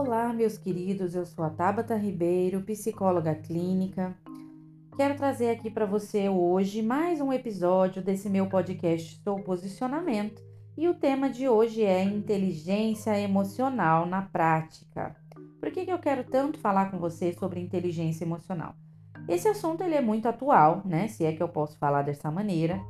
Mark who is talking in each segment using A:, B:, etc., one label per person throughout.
A: Olá, meus queridos, eu sou a Tabata Ribeiro, psicóloga clínica. Quero trazer aqui para você hoje mais um episódio desse meu podcast Sou Posicionamento e o tema de hoje é inteligência emocional na prática. Por que, que eu quero tanto falar com você sobre inteligência emocional? Esse assunto ele é muito atual, né? Se é que eu posso falar dessa maneira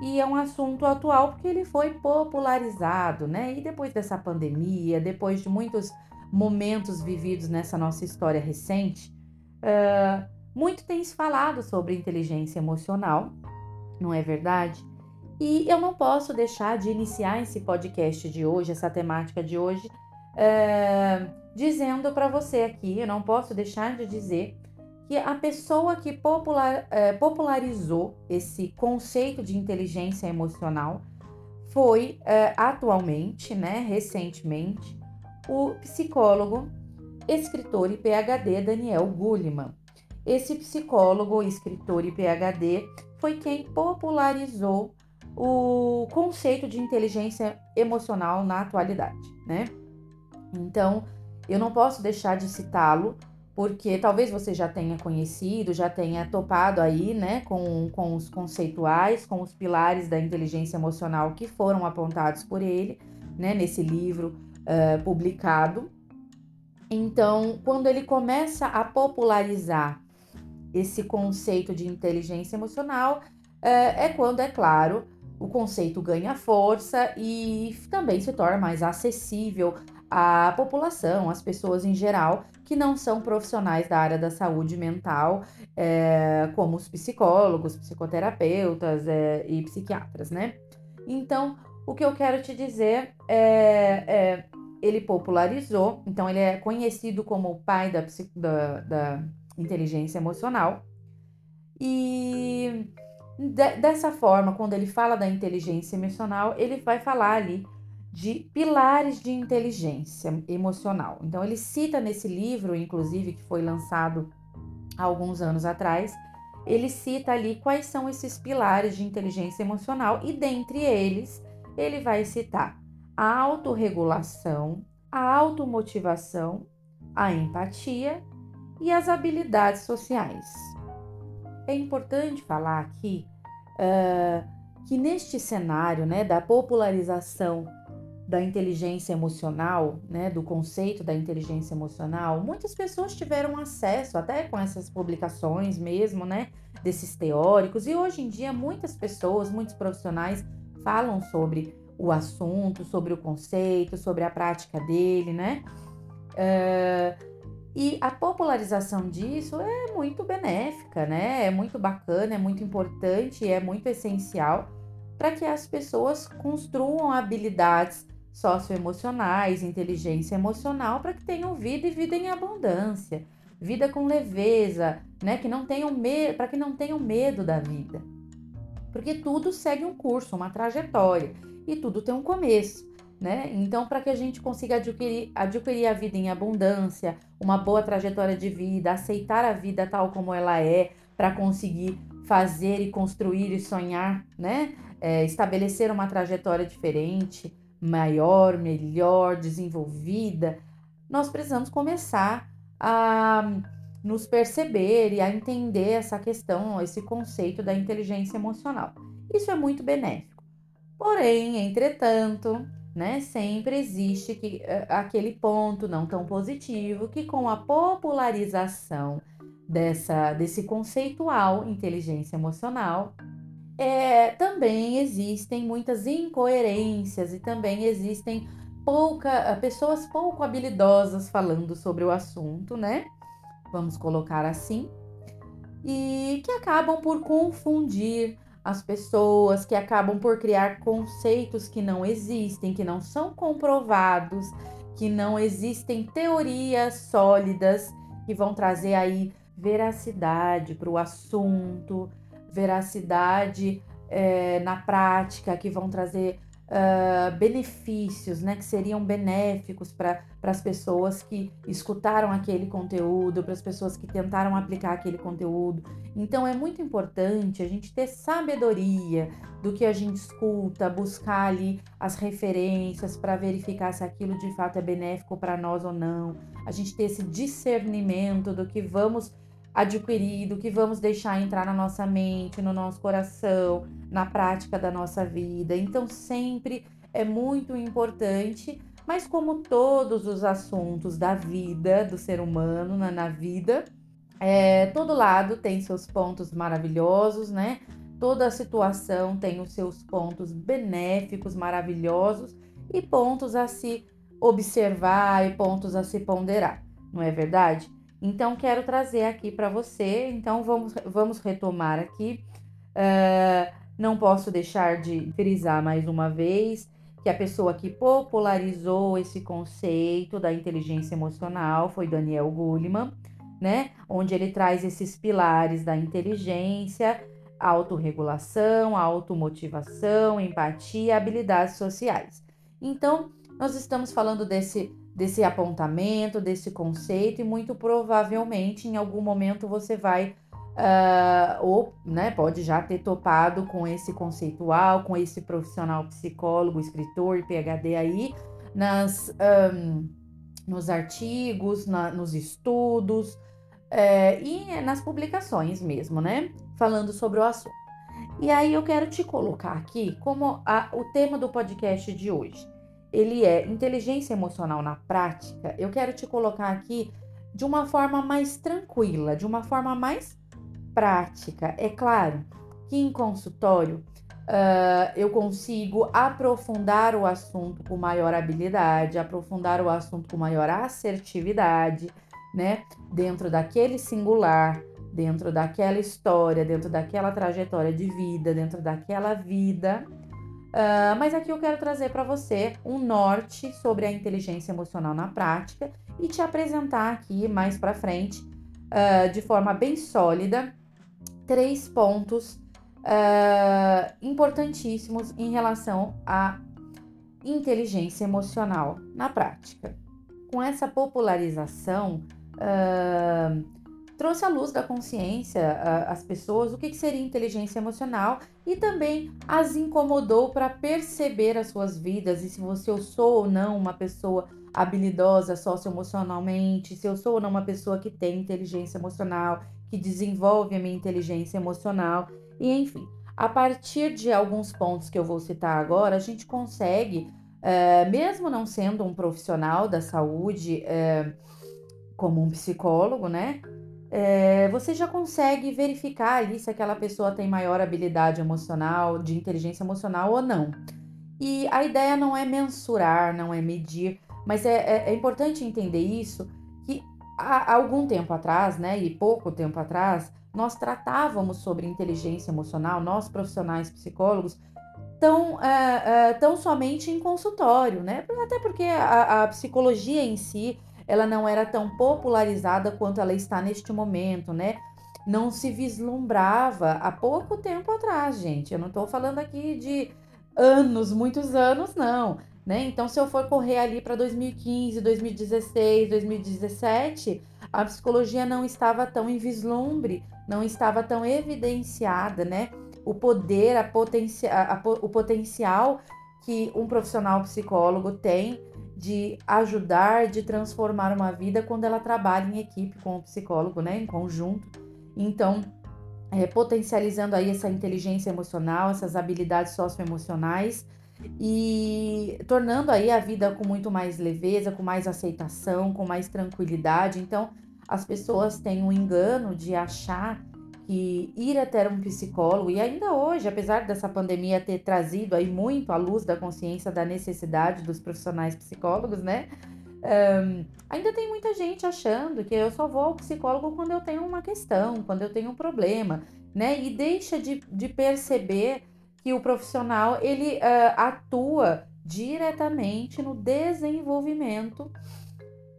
A: e é um assunto atual porque ele foi popularizado, né? E depois dessa pandemia, depois de muitos momentos vividos nessa nossa história recente, uh, muito tem se falado sobre inteligência emocional, não é verdade? E eu não posso deixar de iniciar esse podcast de hoje, essa temática de hoje, uh, dizendo para você aqui, eu não posso deixar de dizer que a pessoa que popular, popularizou esse conceito de inteligência emocional foi atualmente, né, recentemente, o psicólogo, escritor e PhD Daniel Goleman. Esse psicólogo, escritor e PhD foi quem popularizou o conceito de inteligência emocional na atualidade, né? Então, eu não posso deixar de citá-lo porque talvez você já tenha conhecido, já tenha topado aí, né, com, com os conceituais, com os pilares da inteligência emocional que foram apontados por ele, né, nesse livro publicado. Então, quando ele começa a popularizar esse conceito de inteligência emocional, uh, é quando, é claro, o conceito ganha força e também se torna mais acessível à população, às pessoas em geral, que não são profissionais da área da saúde mental, é, como os psicólogos, psicoterapeutas é, e psiquiatras, né? Então, o que eu quero te dizer é, é, ele popularizou, então ele é conhecido como o pai da, da, da inteligência emocional. E de, dessa forma, quando ele fala da inteligência emocional, ele vai falar ali de pilares de inteligência emocional. Então, ele cita nesse livro, inclusive, que foi lançado há alguns anos atrás, ele cita ali quais são esses pilares de inteligência emocional e dentre eles, ele vai citar a autorregulação, a automotivação, a empatia e as habilidades sociais. É importante falar aqui uh, que neste cenário né, da popularização da inteligência emocional, né, do conceito da inteligência emocional, muitas pessoas tiveram acesso, até com essas publicações mesmo, né, desses teóricos, e hoje em dia muitas pessoas, muitos profissionais falam sobre o assunto, sobre o conceito, sobre a prática dele, né? Uh, e a popularização disso é muito benéfica, né? É muito bacana, é muito importante, é muito essencial para que as pessoas construam habilidades socioemocionais, inteligência emocional, para que tenham vida e vida em abundância, vida com leveza, né? Que não tenham medo, para que não tenham medo da vida. Porque tudo segue um curso, uma trajetória, e tudo tem um começo. Né? Então, para que a gente consiga adquirir, adquirir a vida em abundância, uma boa trajetória de vida, aceitar a vida tal como ela é, para conseguir fazer e construir e sonhar, né? É, estabelecer uma trajetória diferente, maior, melhor, desenvolvida, nós precisamos começar a nos perceber e a entender essa questão, esse conceito da inteligência emocional. Isso é muito benéfico. Porém, entretanto, né, sempre existe que, eh, aquele ponto não tão positivo que com a popularização dessa, desse conceitual inteligência emocional, é, também existem muitas incoerências e também existem pouca, pessoas pouco habilidosas falando sobre o assunto, né? Vamos colocar assim. E que acabam por confundir as pessoas, que acabam por criar conceitos que não existem, que não são comprovados, que não existem teorias sólidas que vão trazer aí veracidade para o assunto, veracidade é, na prática, que vão trazer uh, benefícios, né, que seriam benéficos para as pessoas que escutaram aquele conteúdo, para as pessoas que tentaram aplicar aquele conteúdo. Então é muito importante a gente ter sabedoria do que a gente escuta, buscar ali as referências para verificar se aquilo de fato é benéfico para nós ou não. A gente ter esse discernimento do que vamos adquirir, do que vamos deixar entrar na nossa mente, no nosso coração, na prática da nossa vida. Então, sempre é muito importante, mas como todos os assuntos da vida do ser humano na, na vida, é, todo lado tem seus pontos maravilhosos, né? Toda situação tem os seus pontos benéficos, maravilhosos e pontos a se observar e pontos a se ponderar, não é verdade? Então, quero trazer aqui para você. Então, vamos, vamos retomar aqui. Uh, não posso deixar de frisar mais uma vez que a pessoa que popularizou esse conceito da inteligência emocional foi Daniel Goleman, né? Onde ele traz esses pilares da inteligência, autorregulação, automotivação, empatia, habilidades sociais. Então, nós estamos falando desse desse apontamento, desse conceito, e muito provavelmente em algum momento você vai, uh, ou né, pode já ter topado com esse conceitual, com esse profissional psicólogo, escritor, PhD aí, nas, um, nos artigos, na, nos estudos é, e nas publicações mesmo, né? Falando sobre o assunto. E aí eu quero te colocar aqui como a, o tema do podcast de hoje ele é inteligência emocional na prática, eu quero te colocar aqui de uma forma mais tranquila, de uma forma mais prática. É claro que em consultório uh, eu consigo aprofundar o assunto com maior habilidade, aprofundar o assunto com maior assertividade, né? Dentro daquele singular, dentro daquela história, dentro daquela trajetória de vida, dentro daquela vida Uh, mas aqui eu quero trazer para você um norte sobre a inteligência emocional na prática e te apresentar aqui mais para frente, uh, de forma bem sólida, três pontos uh, importantíssimos em relação à inteligência emocional na prática. Com essa popularização, trouxe à luz da consciência as pessoas o que, que seria inteligência emocional e também as incomodou para perceber as suas vidas e se você eu sou ou não uma pessoa habilidosa socioemocionalmente, se eu sou ou não uma pessoa que tem inteligência emocional, que desenvolve a minha inteligência emocional e enfim. A partir de alguns pontos que eu vou citar agora, a gente consegue, é, mesmo não sendo um profissional da saúde, é, como um psicólogo, né? É, você já consegue verificar ali se aquela pessoa tem maior habilidade emocional, de inteligência emocional ou não. E a ideia não é mensurar, não é medir, mas é, é, é importante entender isso, que há, algum tempo atrás, né, e pouco tempo atrás, nós tratávamos sobre inteligência emocional, nós profissionais psicólogos, tão, é, é, tão somente em consultório, né? Até porque a, a psicologia em si ela não era tão popularizada quanto ela está neste momento, né? Não se vislumbrava há pouco tempo atrás, gente. Eu não estou falando aqui de anos, muitos anos, não. Né? Então, se eu for correr ali para 2015, 2016, 2017, a psicologia não estava tão em vislumbre, não estava tão evidenciada, né? O poder, a potencia, a, a, o potencial que um profissional psicólogo tem de ajudar, de transformar uma vida quando ela trabalha em equipe com o psicólogo, né, em conjunto. Então, é, potencializando aí essa inteligência emocional, essas habilidades socioemocionais e tornando aí a vida com muito mais leveza, com mais aceitação, com mais tranquilidade. Então, as pessoas têm um engano de achar que ir até um psicólogo, e ainda hoje, apesar dessa pandemia ter trazido aí muito à luz da consciência da necessidade dos profissionais psicólogos, né? Um, ainda tem muita gente achando que eu só vou ao psicólogo quando eu tenho uma questão, quando eu tenho um problema, né? E deixa de, de perceber que o profissional ele uh, atua diretamente no desenvolvimento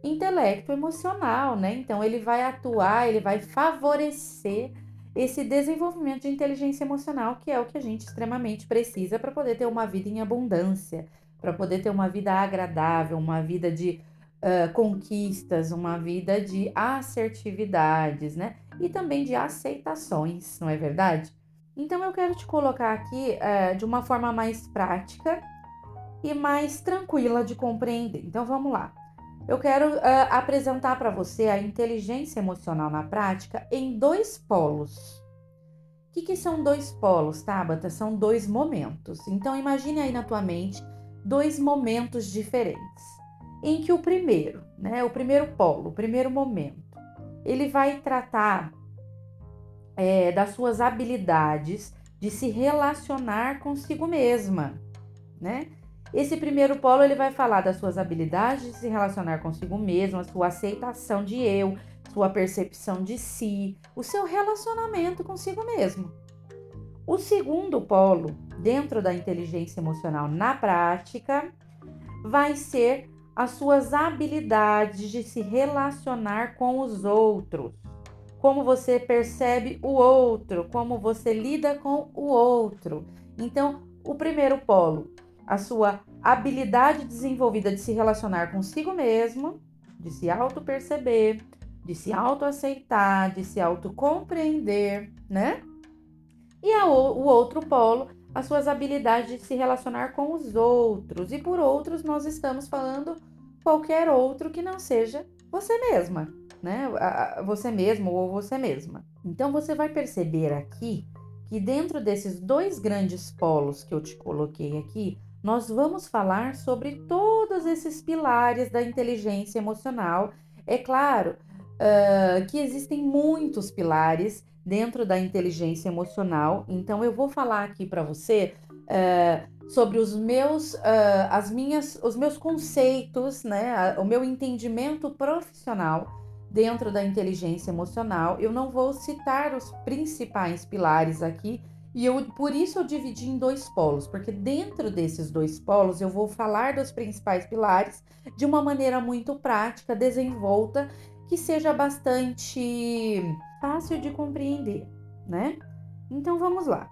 A: intelecto emocional, né? Então ele vai atuar, ele vai favorecer esse desenvolvimento de inteligência emocional, que é o que a gente extremamente precisa para poder ter uma vida em abundância, para poder ter uma vida agradável, uma vida de uh, conquistas, uma vida de assertividades, né? E também de aceitações, não é verdade? Então eu quero te colocar aqui uh, de uma forma mais prática e mais tranquila de compreender. Então vamos lá. Eu quero uh, apresentar para você a inteligência emocional na prática em dois polos. O que, que são dois polos, Tabata? São dois momentos. Então imagine aí na tua mente dois momentos diferentes. Em que o primeiro, né, o primeiro polo, o primeiro momento, ele vai tratar é, das suas habilidades de se relacionar consigo mesma, né? Esse primeiro polo ele vai falar das suas habilidades de se relacionar consigo mesmo, a sua aceitação de eu, sua percepção de si, o seu relacionamento consigo mesmo. O segundo polo, dentro da inteligência emocional na prática, vai ser as suas habilidades de se relacionar com os outros. Como você percebe o outro, como você lida com o outro. Então, o primeiro polo, a sua habilidade desenvolvida de se relacionar consigo mesmo, de se auto-perceber, de se auto-aceitar, de se auto-compreender, né? E a, o outro polo, as suas habilidades de se relacionar com os outros. E por outros, nós estamos falando qualquer outro que não seja você mesma, né? Você mesmo ou você mesma. Então você vai perceber aqui que dentro desses dois grandes polos que eu te coloquei aqui, nós vamos falar sobre todos esses pilares da inteligência emocional. É claro uh, que existem muitos pilares dentro da inteligência emocional, então eu vou falar aqui para você uh, sobre os meus, uh, as minhas, os meus conceitos, né, o meu entendimento profissional dentro da inteligência emocional. Eu não vou citar os principais pilares aqui, e eu, por isso eu dividi em dois polos, porque dentro desses dois polos eu vou falar dos principais pilares de uma maneira muito prática, desenvolta, que seja bastante fácil de compreender, né? Então vamos lá.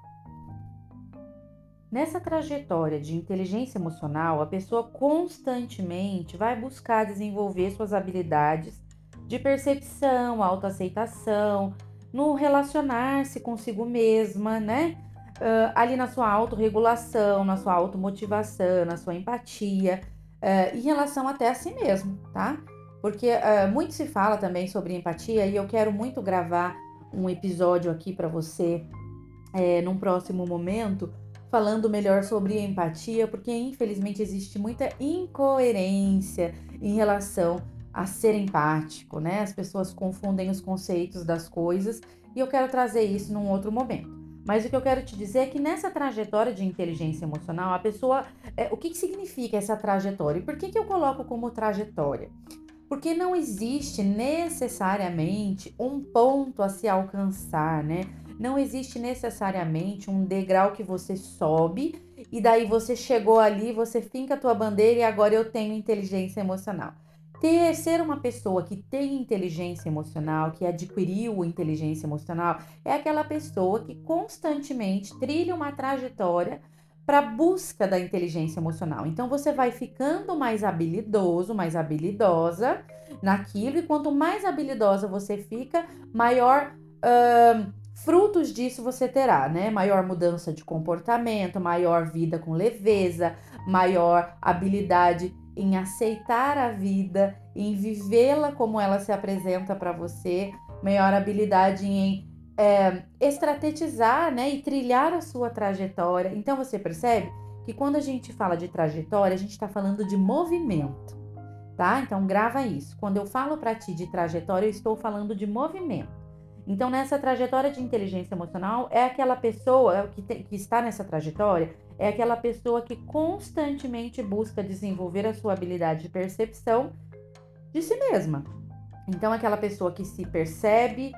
A: Nessa trajetória de inteligência emocional, a pessoa constantemente vai buscar desenvolver suas habilidades de percepção, autoaceitação, no relacionar-se consigo mesma, né? Uh, ali na sua autorregulação, na sua automotivação, na sua empatia, uh, em relação até a si mesmo, tá? Porque uh, muito se fala também sobre empatia e eu quero muito gravar um episódio aqui para você é, num próximo momento, falando melhor sobre empatia, porque infelizmente existe muita incoerência em relação a ser empático, né? As pessoas confundem os conceitos das coisas e eu quero trazer isso num outro momento. Mas o que eu quero te dizer é que nessa trajetória de inteligência emocional, a pessoa. É, o que, que significa essa trajetória? E por que, que eu coloco como trajetória? Porque não existe necessariamente um ponto a se alcançar, né? Não existe necessariamente um degrau que você sobe e daí você chegou ali, você finca a tua bandeira e agora eu tenho inteligência emocional. Ter, ser uma pessoa que tem inteligência emocional, que adquiriu inteligência emocional, é aquela pessoa que constantemente trilha uma trajetória para busca da inteligência emocional. Então você vai ficando mais habilidoso, mais habilidosa naquilo, e quanto mais habilidosa você fica, maior uh, frutos disso você terá, né? Maior mudança de comportamento, maior vida com leveza, maior habilidade em aceitar a vida, em vivê-la como ela se apresenta para você, maior habilidade em é, estrategizar né, e trilhar a sua trajetória. Então você percebe que quando a gente fala de trajetória, a gente está falando de movimento, tá? Então grava isso. Quando eu falo para ti de trajetória, eu estou falando de movimento. Então, nessa trajetória de inteligência emocional, é aquela pessoa que, te, que está nessa trajetória é aquela pessoa que constantemente busca desenvolver a sua habilidade de percepção de si mesma. Então, aquela pessoa que se percebe,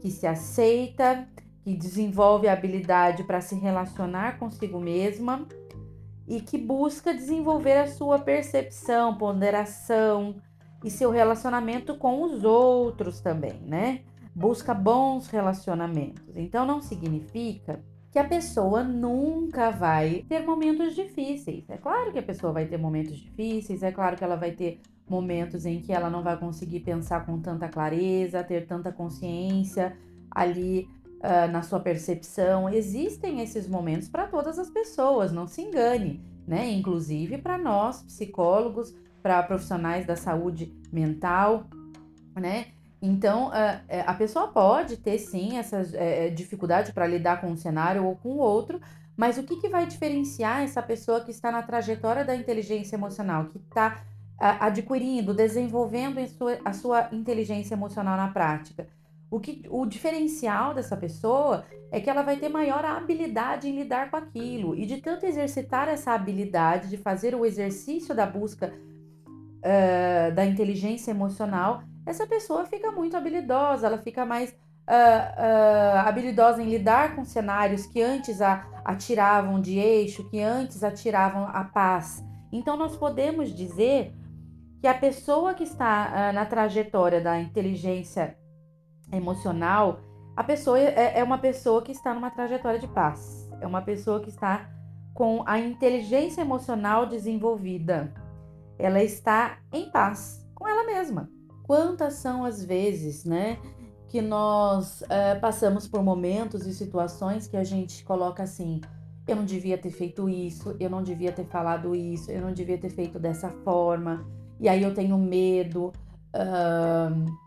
A: que se aceita, que desenvolve a habilidade para se relacionar consigo mesma e que busca desenvolver a sua percepção, ponderação e seu relacionamento com os outros também, né? busca bons relacionamentos. Então não significa que a pessoa nunca vai ter momentos difíceis. É claro que a pessoa vai ter momentos difíceis, é claro que ela vai ter momentos em que ela não vai conseguir pensar com tanta clareza, ter tanta consciência ali uh, na sua percepção. Existem esses momentos para todas as pessoas, não se engane, né? Inclusive para nós, psicólogos, para profissionais da saúde mental, né? Então, uh, a pessoa pode ter sim essa uh, dificuldade para lidar com um cenário ou com outro, mas o que, que vai diferenciar essa pessoa que está na trajetória da inteligência emocional, que está adquirindo, desenvolvendo a sua, a sua inteligência emocional na prática? O, que, o diferencial dessa pessoa é que ela vai ter maior habilidade em lidar com aquilo. E de tanto exercitar essa habilidade, de fazer o exercício da busca uh, da inteligência emocional, essa pessoa fica muito habilidosa, ela fica mais uh, uh, habilidosa em lidar com cenários que antes a, atiravam de eixo, que antes atiravam a paz. Então, nós podemos dizer que a pessoa que está na trajetória da inteligência emocional, a pessoa é, é uma pessoa que está numa trajetória de paz. É uma pessoa que está com a inteligência emocional desenvolvida. Ela está em paz com ela mesma. Quantas são as vezes, né, que nós uh, passamos por momentos e situações que a gente coloca assim: eu não devia ter feito isso, eu não devia ter falado isso, eu não devia ter feito dessa forma, e aí eu tenho medo. Uh,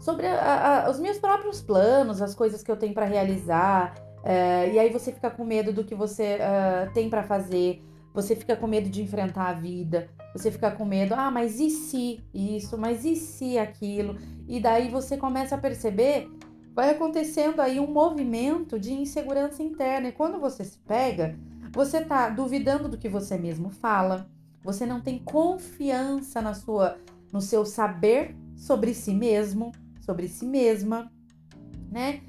A: sobre a, a, os meus próprios planos, as coisas que eu tenho para realizar. Uh, e aí você fica com medo do que você uh, tem para fazer, você fica com medo de enfrentar a vida, você fica com medo, ah, mas e se isso, mas e se aquilo? E daí você começa a perceber, vai acontecendo aí um movimento de insegurança interna. E quando você se pega, você tá duvidando do que você mesmo fala, você não tem confiança na sua, no seu saber sobre si mesmo, sobre si mesma, né?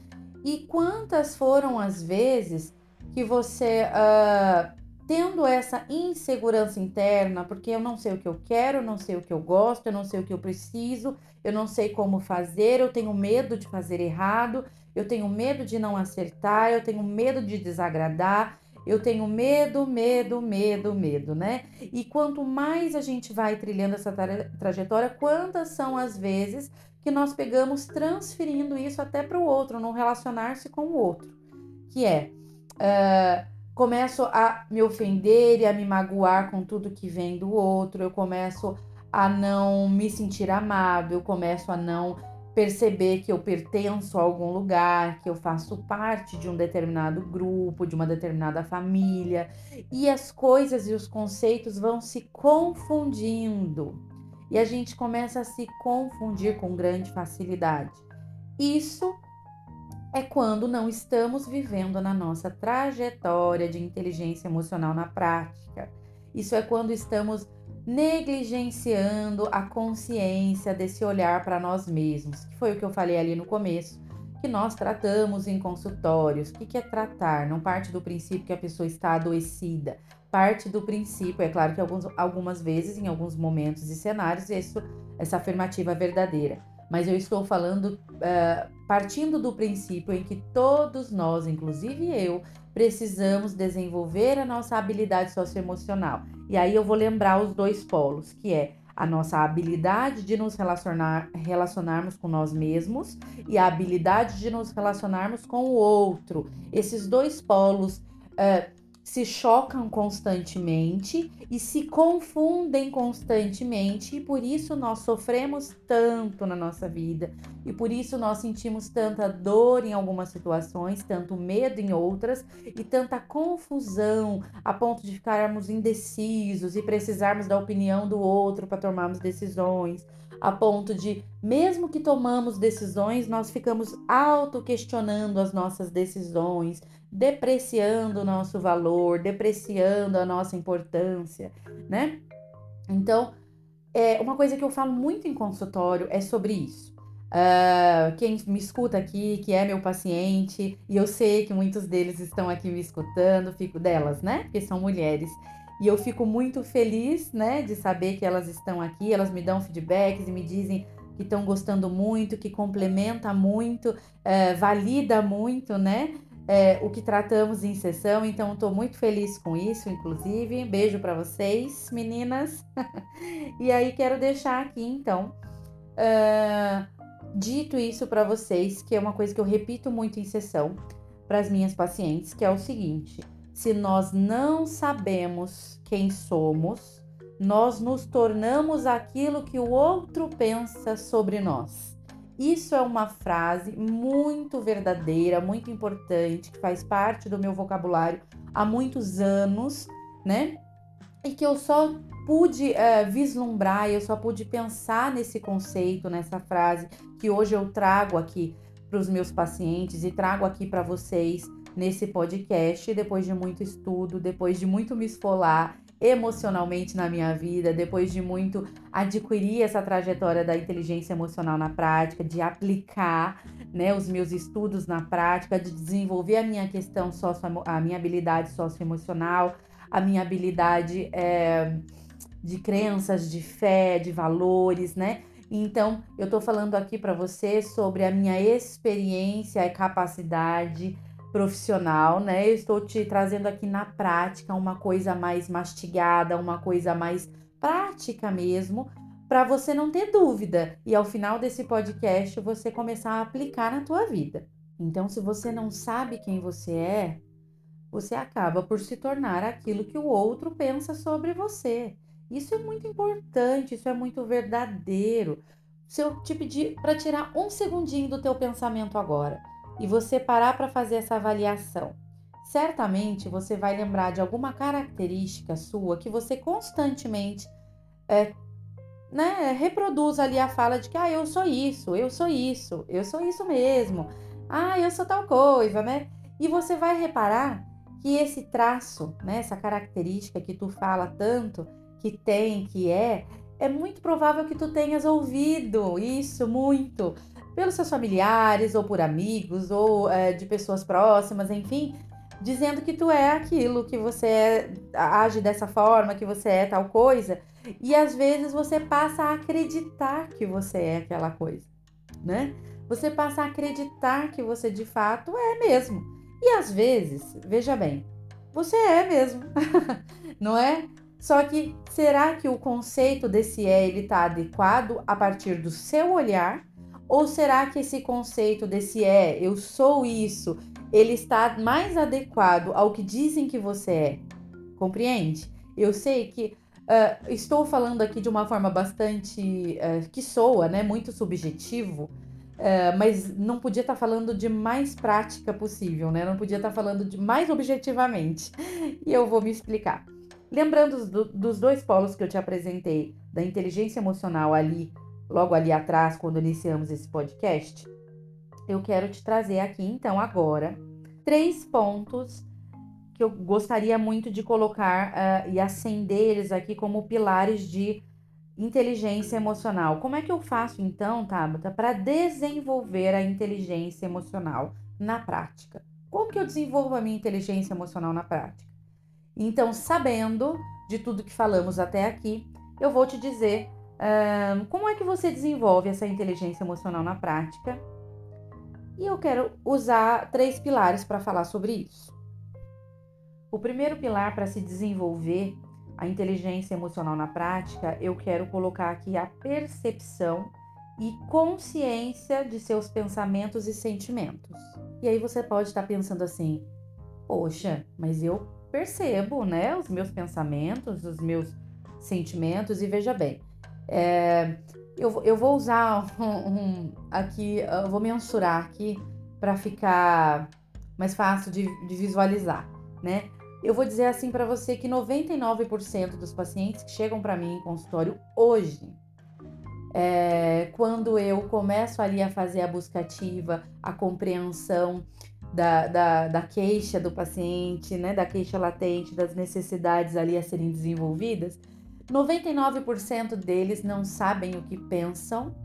A: E quantas foram as vezes que você, uh, tendo essa insegurança interna, porque eu não sei o que eu quero, eu não sei o que eu gosto, eu não sei o que eu preciso, eu não sei como fazer, eu tenho medo de fazer errado, eu tenho medo de não acertar, eu tenho medo de desagradar, eu tenho medo, medo, medo, medo, né? E quanto mais a gente vai trilhando essa tra trajetória, quantas são as vezes que nós pegamos transferindo isso até para o outro, não relacionar-se com o outro, que é uh, começo a me ofender e a me magoar com tudo que vem do outro, eu começo a não me sentir amado, eu começo a não perceber que eu pertenço a algum lugar, que eu faço parte de um determinado grupo, de uma determinada família, e as coisas e os conceitos vão se confundindo e a gente começa a se confundir com grande facilidade. Isso é quando não estamos vivendo na nossa trajetória de inteligência emocional na prática. Isso é quando estamos negligenciando a consciência desse olhar para nós mesmos, que foi o que eu falei ali no começo, que nós tratamos em consultórios. O que é tratar? Não parte do princípio que a pessoa está adoecida, parte do princípio, é claro que alguns, algumas vezes, em alguns momentos e cenários, isso, essa afirmativa é verdadeira. Mas eu estou falando uh, partindo do princípio em que todos nós, inclusive eu, precisamos desenvolver a nossa habilidade socioemocional. E aí eu vou lembrar os dois polos, que é a nossa habilidade de nos relacionar, relacionarmos com nós mesmos e a habilidade de nos relacionarmos com o outro. Esses dois polos uh, se chocam constantemente e se confundem constantemente, e por isso nós sofremos tanto na nossa vida, e por isso nós sentimos tanta dor em algumas situações, tanto medo em outras, e tanta confusão a ponto de ficarmos indecisos e precisarmos da opinião do outro para tomarmos decisões a ponto de, mesmo que tomamos decisões, nós ficamos auto-questionando as nossas decisões, depreciando o nosso valor, depreciando a nossa importância, né? Então, é, uma coisa que eu falo muito em consultório é sobre isso. Uh, quem me escuta aqui, que é meu paciente, e eu sei que muitos deles estão aqui me escutando, fico delas, né? Porque são mulheres. E eu fico muito feliz, né, de saber que elas estão aqui, elas me dão feedbacks e me dizem que estão gostando muito, que complementa muito, é, valida muito, né? É, o que tratamos em sessão, então estou muito feliz com isso, inclusive. Beijo para vocês, meninas. e aí quero deixar aqui, então, uh, dito isso para vocês, que é uma coisa que eu repito muito em sessão para as minhas pacientes, que é o seguinte: se nós não sabemos quem somos, nós nos tornamos aquilo que o outro pensa sobre nós. Isso é uma frase muito verdadeira, muito importante, que faz parte do meu vocabulário há muitos anos, né? E que eu só pude uh, vislumbrar, eu só pude pensar nesse conceito, nessa frase, que hoje eu trago aqui para os meus pacientes e trago aqui para vocês nesse podcast, depois de muito estudo, depois de muito me esfolar emocionalmente na minha vida, depois de muito adquirir essa trajetória da inteligência emocional na prática, de aplicar né, os meus estudos na prática, de desenvolver a minha questão socio, a minha habilidade socioemocional, a minha habilidade é, de crenças, de fé, de valores, né? Então, eu estou falando aqui para você sobre a minha experiência e capacidade profissional, né? Eu estou te trazendo aqui na prática uma coisa mais mastigada, uma coisa mais prática mesmo, para você não ter dúvida e ao final desse podcast você começar a aplicar na tua vida. Então, se você não sabe quem você é, você acaba por se tornar aquilo que o outro pensa sobre você. Isso é muito importante, isso é muito verdadeiro. Se eu te pedir para tirar um segundinho do teu pensamento agora, e você parar para fazer essa avaliação, certamente você vai lembrar de alguma característica sua que você constantemente é, né, reproduz ali a fala de que ah, eu sou isso, eu sou isso, eu sou isso mesmo, ah, eu sou tal coisa, né? E você vai reparar que esse traço, né, essa característica que tu fala tanto, que tem, que é, é muito provável que tu tenhas ouvido isso muito pelos seus familiares, ou por amigos, ou é, de pessoas próximas, enfim, dizendo que tu é aquilo, que você é, age dessa forma, que você é tal coisa, e às vezes você passa a acreditar que você é aquela coisa, né? Você passa a acreditar que você de fato é mesmo. E às vezes, veja bem, você é mesmo, não é? Só que será que o conceito desse é ele está adequado a partir do seu olhar ou será que esse conceito desse é, eu sou isso, ele está mais adequado ao que dizem que você é? Compreende? Eu sei que uh, estou falando aqui de uma forma bastante uh, que soa, né? Muito subjetivo, uh, mas não podia estar tá falando de mais prática possível, né? Não podia estar tá falando de mais objetivamente. E eu vou me explicar. Lembrando do, dos dois polos que eu te apresentei, da inteligência emocional ali logo ali atrás, quando iniciamos esse podcast, eu quero te trazer aqui então agora três pontos que eu gostaria muito de colocar uh, e acender eles aqui como pilares de inteligência emocional. Como é que eu faço então, Tabata, para desenvolver a inteligência emocional na prática? Como que eu desenvolvo a minha inteligência emocional na prática? Então, sabendo de tudo que falamos até aqui, eu vou te dizer um, como é que você desenvolve essa inteligência emocional na prática? E eu quero usar três pilares para falar sobre isso. O primeiro pilar para se desenvolver a inteligência emocional na prática, eu quero colocar aqui a percepção e consciência de seus pensamentos e sentimentos. E aí você pode estar pensando assim: poxa, mas eu percebo, né, os meus pensamentos, os meus sentimentos, e veja bem, é, eu, eu vou usar um, um, aqui, eu vou mensurar aqui para ficar mais fácil de, de visualizar, né? Eu vou dizer assim para você que 99% dos pacientes que chegam para mim em consultório hoje, é, quando eu começo ali a fazer a busca ativa, a compreensão da, da, da, queixa do paciente, né, da queixa latente, das necessidades ali a serem desenvolvidas, 99% deles não sabem o que pensam,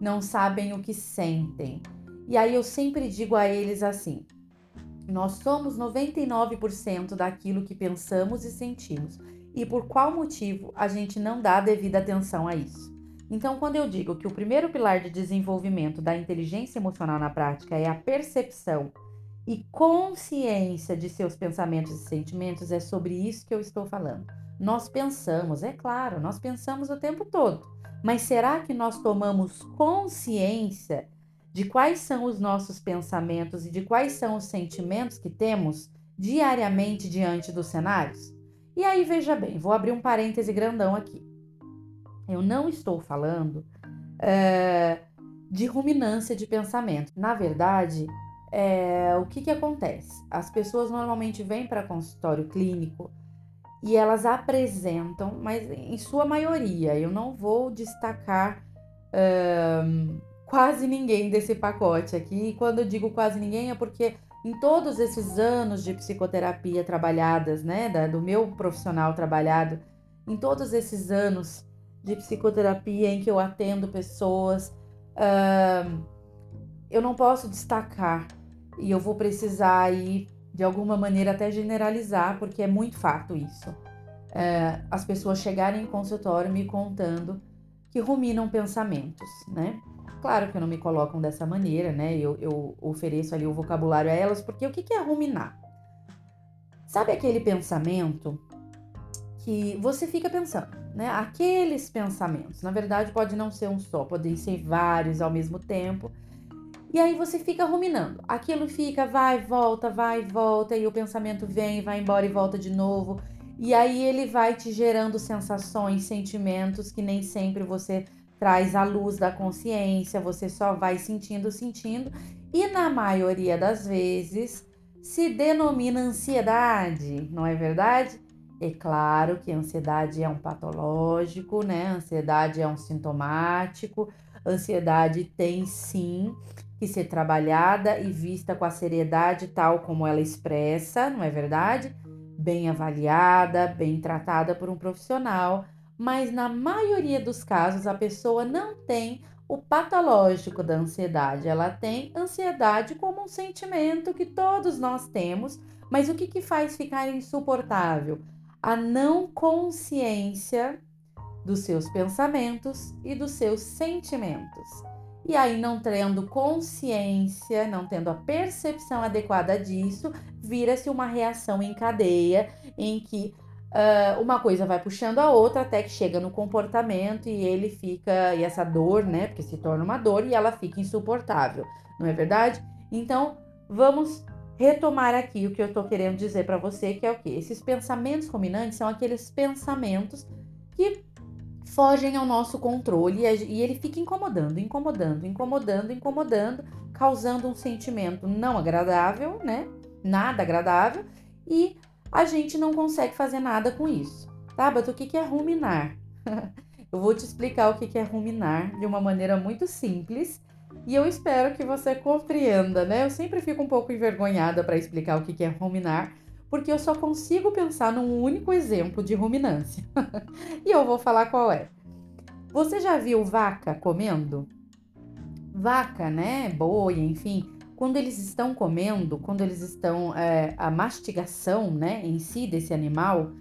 A: não sabem o que sentem. E aí eu sempre digo a eles assim: nós somos 99% daquilo que pensamos e sentimos. E por qual motivo a gente não dá devida atenção a isso? Então, quando eu digo que o primeiro pilar de desenvolvimento da inteligência emocional na prática é a percepção e consciência de seus pensamentos e sentimentos, é sobre isso que eu estou falando. Nós pensamos, é claro, nós pensamos o tempo todo, mas será que nós tomamos consciência de quais são os nossos pensamentos e de quais são os sentimentos que temos diariamente diante dos cenários? E aí, veja bem, vou abrir um parêntese grandão aqui. Eu não estou falando é, de ruminância de pensamento. Na verdade, é, o que, que acontece? As pessoas normalmente vêm para consultório clínico e elas apresentam, mas em sua maioria, eu não vou destacar quase ninguém desse pacote aqui. E quando eu digo quase ninguém é porque em todos esses anos de psicoterapia trabalhadas, né, da, do meu profissional trabalhado, em todos esses anos de psicoterapia em que eu atendo pessoas, eu não posso destacar e eu vou precisar aí de alguma maneira até generalizar, porque é muito fato isso. É, as pessoas chegarem em consultório me contando que ruminam pensamentos, né? Claro que não me colocam dessa maneira, né? Eu, eu ofereço ali o vocabulário a elas, porque o que, que é ruminar? Sabe aquele pensamento que você fica pensando, né? Aqueles pensamentos, na verdade, pode não ser um só, podem ser vários ao mesmo tempo e aí você fica ruminando. Aquilo fica, vai, volta, vai, volta, e o pensamento vem, vai embora e volta de novo. E aí ele vai te gerando sensações, sentimentos que nem sempre você traz à luz da consciência, você só vai sentindo, sentindo, e na maioria das vezes se denomina ansiedade, não é verdade? É claro que ansiedade é um patológico, né? Ansiedade é um sintomático. Ansiedade tem sim que ser trabalhada e vista com a seriedade tal como ela expressa, não é verdade? Bem avaliada, bem tratada por um profissional, mas na maioria dos casos a pessoa não tem o patológico da ansiedade, ela tem ansiedade como um sentimento que todos nós temos, mas o que, que faz ficar insuportável? A não consciência dos seus pensamentos e dos seus sentimentos. E aí, não tendo consciência, não tendo a percepção adequada disso, vira-se uma reação em cadeia em que uh, uma coisa vai puxando a outra até que chega no comportamento e ele fica, e essa dor, né? Porque se torna uma dor e ela fica insuportável, não é verdade? Então, vamos retomar aqui o que eu estou querendo dizer para você, que é o que? Esses pensamentos ruminantes são aqueles pensamentos que fogem ao nosso controle e ele fica incomodando, incomodando, incomodando, incomodando, causando um sentimento não agradável, né? Nada agradável e a gente não consegue fazer nada com isso. Tá, Bato, o que é ruminar? eu vou te explicar o que é ruminar de uma maneira muito simples e eu espero que você compreenda, né? Eu sempre fico um pouco envergonhada para explicar o que é ruminar, porque eu só consigo pensar num único exemplo de ruminância. e eu vou falar qual é. Você já viu vaca comendo? Vaca, né? Boi, enfim. Quando eles estão comendo, quando eles estão. É, a mastigação, né, em si desse animal,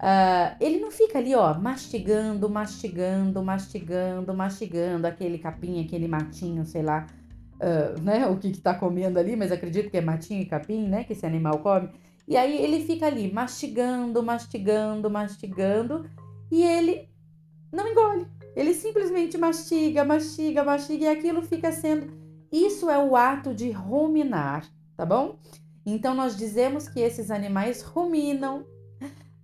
A: Uh, ele não fica ali, ó, mastigando, mastigando, mastigando, mastigando aquele capim, aquele matinho, sei lá, uh, né, o que que tá comendo ali, mas acredito que é matinho e capim, né, que esse animal come. E aí ele fica ali mastigando, mastigando, mastigando e ele não engole. Ele simplesmente mastiga, mastiga, mastiga e aquilo fica sendo. Isso é o ato de ruminar, tá bom? Então nós dizemos que esses animais ruminam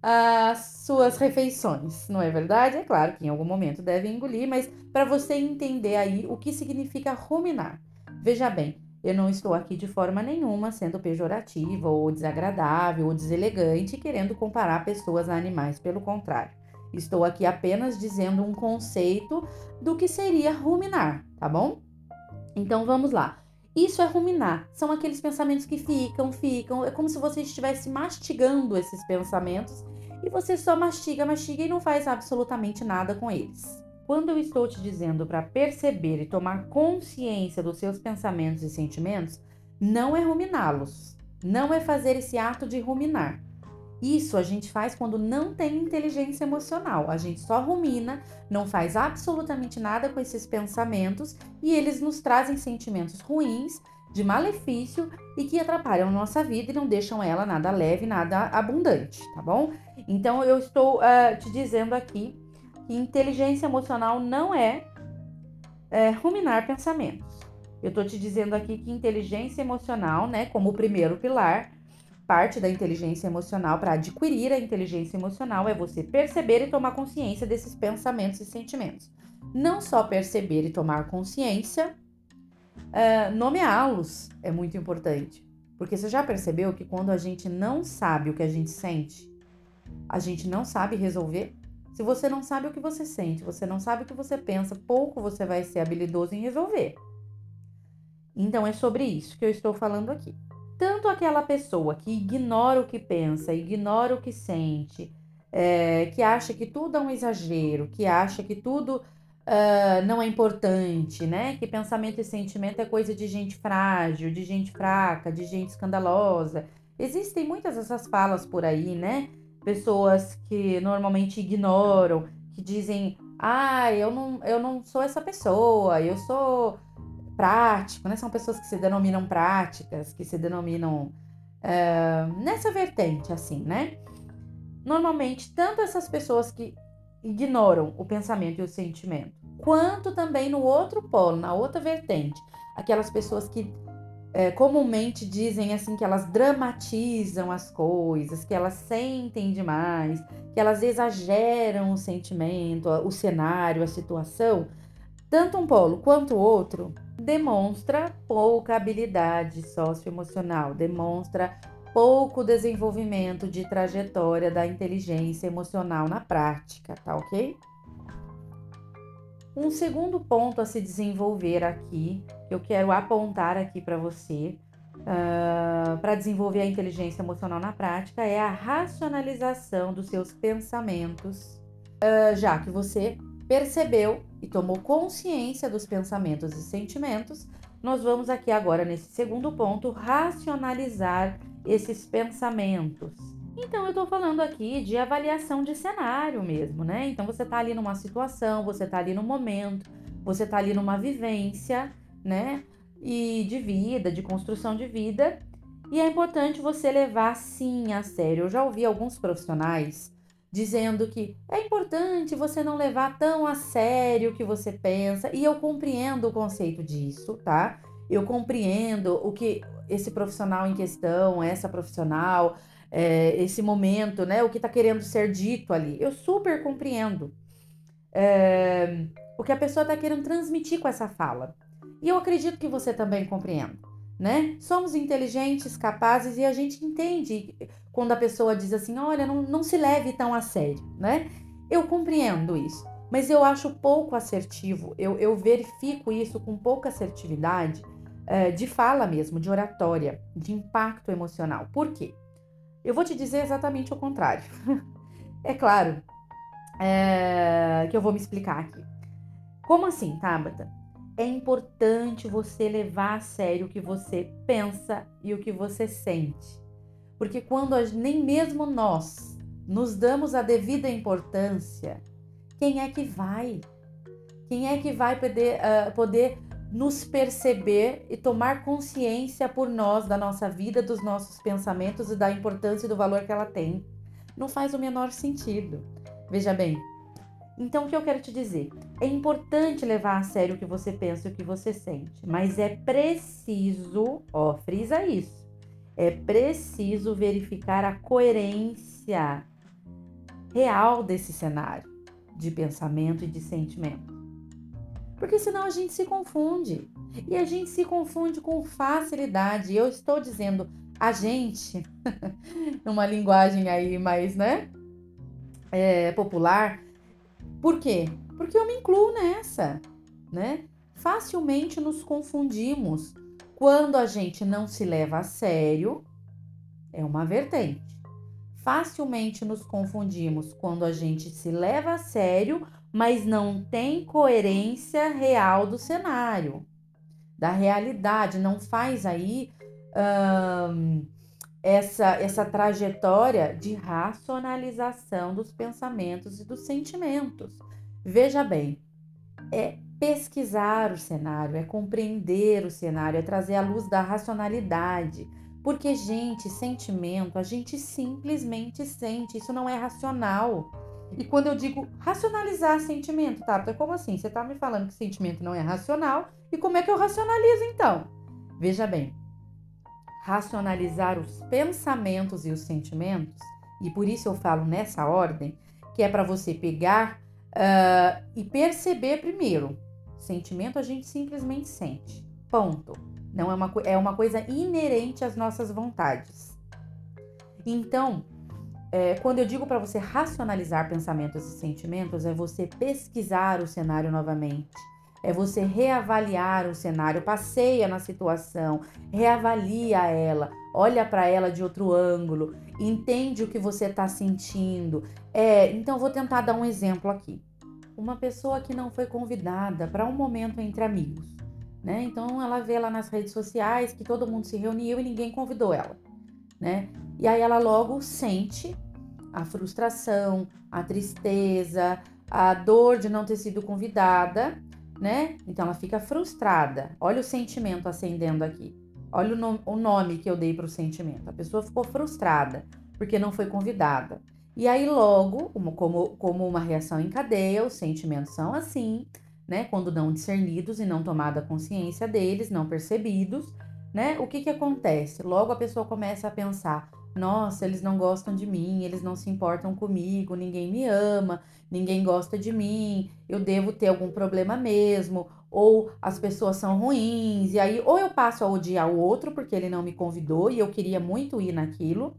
A: as suas refeições, não é verdade? É claro que em algum momento devem engolir, mas para você entender aí o que significa ruminar. Veja bem, eu não estou aqui de forma nenhuma sendo pejorativa ou desagradável ou deselegante, querendo comparar pessoas a animais, pelo contrário. Estou aqui apenas dizendo um conceito do que seria ruminar, tá bom? Então vamos lá. Isso é ruminar. São aqueles pensamentos que ficam, ficam. É como se você estivesse mastigando esses pensamentos e você só mastiga, mastiga e não faz absolutamente nada com eles. Quando eu estou te dizendo para perceber e tomar consciência dos seus pensamentos e sentimentos, não é ruminá-los, não é fazer esse ato de ruminar. Isso a gente faz quando não tem inteligência emocional. A gente só rumina, não faz absolutamente nada com esses pensamentos e eles nos trazem sentimentos ruins, de malefício e que atrapalham nossa vida e não deixam ela nada leve, nada abundante, tá bom? Então eu estou uh, te dizendo aqui que inteligência emocional não é, é ruminar pensamentos. Eu estou te dizendo aqui que inteligência emocional, né, como o primeiro pilar, parte da inteligência emocional, para adquirir a inteligência emocional, é você perceber e tomar consciência desses pensamentos e sentimentos. Não só perceber e tomar consciência, uh, nomeá-los é muito importante. Porque você já percebeu que quando a gente não sabe o que a gente sente, a gente não sabe resolver? Se você não sabe o que você sente, você não sabe o que você pensa, pouco você vai ser habilidoso em resolver. Então é sobre isso que eu estou falando aqui. Tanto aquela pessoa que ignora o que pensa, ignora o que sente, é, que acha que tudo é um exagero, que acha que tudo uh, não é importante, né? Que pensamento e sentimento é coisa de gente frágil, de gente fraca, de gente escandalosa. Existem muitas dessas falas por aí, né? Pessoas que normalmente ignoram, que dizem, ah, eu não, eu não sou essa pessoa, eu sou prático, né? São pessoas que se denominam práticas, que se denominam uh, nessa vertente, assim, né? Normalmente, tanto essas pessoas que ignoram o pensamento e o sentimento, quanto também no outro polo, na outra vertente, aquelas pessoas que é, comumente dizem assim que elas dramatizam as coisas, que elas sentem demais, que elas exageram o sentimento, o cenário, a situação, tanto um polo quanto o outro demonstra pouca habilidade socioemocional, demonstra pouco desenvolvimento de trajetória da inteligência emocional na prática, tá ok? Um segundo ponto a se desenvolver aqui, que eu quero apontar aqui para você, uh, para desenvolver a inteligência emocional na prática, é a racionalização dos seus pensamentos, uh, já que você percebeu e tomou consciência dos pensamentos e sentimentos, nós vamos aqui agora, nesse segundo ponto, racionalizar esses pensamentos. Então, eu estou falando aqui de avaliação de cenário mesmo, né? Então, você está ali numa situação, você está ali no momento, você está ali numa vivência, né? E de vida, de construção de vida. E é importante você levar sim a sério. Eu já ouvi alguns profissionais dizendo que é importante você não levar tão a sério o que você pensa, e eu compreendo o conceito disso, tá? Eu compreendo o que esse profissional em questão, essa profissional, é, esse momento, né? O que está querendo ser dito ali. Eu super compreendo é, o que a pessoa está querendo transmitir com essa fala. E eu acredito que você também compreenda né? Somos inteligentes, capazes e a gente entende quando a pessoa diz assim: olha, não, não se leve tão a sério, né? Eu compreendo isso, mas eu acho pouco assertivo, eu, eu verifico isso com pouca assertividade é, de fala mesmo, de oratória, de impacto emocional. Por quê? Eu vou te dizer exatamente o contrário. é claro é, que eu vou me explicar aqui. Como assim, Tabata? é importante você levar a sério o que você pensa e o que você sente. Porque quando nem mesmo nós nos damos a devida importância, quem é que vai? Quem é que vai poder, uh, poder nos perceber e tomar consciência por nós da nossa vida, dos nossos pensamentos e da importância e do valor que ela tem? Não faz o menor sentido. Veja bem, então, o que eu quero te dizer? É importante levar a sério o que você pensa e o que você sente, mas é preciso, ó, frisa isso. É preciso verificar a coerência real desse cenário de pensamento e de sentimento. Porque senão a gente se confunde. E a gente se confunde com facilidade. Eu estou dizendo a gente, numa linguagem aí mais, né, é, popular, por quê? Porque eu me incluo nessa, né? Facilmente nos confundimos quando a gente não se leva a sério, é uma vertente. Facilmente nos confundimos quando a gente se leva a sério, mas não tem coerência real do cenário, da realidade, não faz aí hum, essa, essa trajetória de racionalização dos pensamentos e dos sentimentos. Veja bem, é pesquisar o cenário, é compreender o cenário, é trazer a luz da racionalidade. Porque, gente, sentimento, a gente simplesmente sente, isso não é racional. E quando eu digo racionalizar sentimento, tá? Então, como assim? Você tá me falando que sentimento não é racional, e como é que eu racionalizo então? Veja bem, racionalizar os pensamentos e os sentimentos, e por isso eu falo nessa ordem, que é para você pegar uh, e perceber primeiro. Sentimento a gente simplesmente sente. Ponto. Não é uma, é uma coisa inerente às nossas vontades. Então, é, quando eu digo para você racionalizar pensamentos e sentimentos, é você pesquisar o cenário novamente é você reavaliar o cenário, passeia na situação, reavalia ela, olha para ela de outro ângulo, entende o que você está sentindo. É, então vou tentar dar um exemplo aqui. Uma pessoa que não foi convidada para um momento entre amigos, né? Então ela vê lá nas redes sociais que todo mundo se reuniu e ninguém convidou ela, né? E aí ela logo sente a frustração, a tristeza, a dor de não ter sido convidada né? Então ela fica frustrada. Olha o sentimento acendendo aqui. Olha o, no o nome que eu dei para o sentimento. A pessoa ficou frustrada porque não foi convidada. E aí, logo, como, como uma reação em cadeia, os sentimentos são assim, né? Quando não discernidos e não tomada consciência deles, não percebidos, né? O que que acontece? Logo a pessoa começa a pensar: nossa, eles não gostam de mim, eles não se importam comigo, ninguém me ama, ninguém gosta de mim, eu devo ter algum problema mesmo, ou as pessoas são ruins, e aí ou eu passo a odiar o outro porque ele não me convidou e eu queria muito ir naquilo,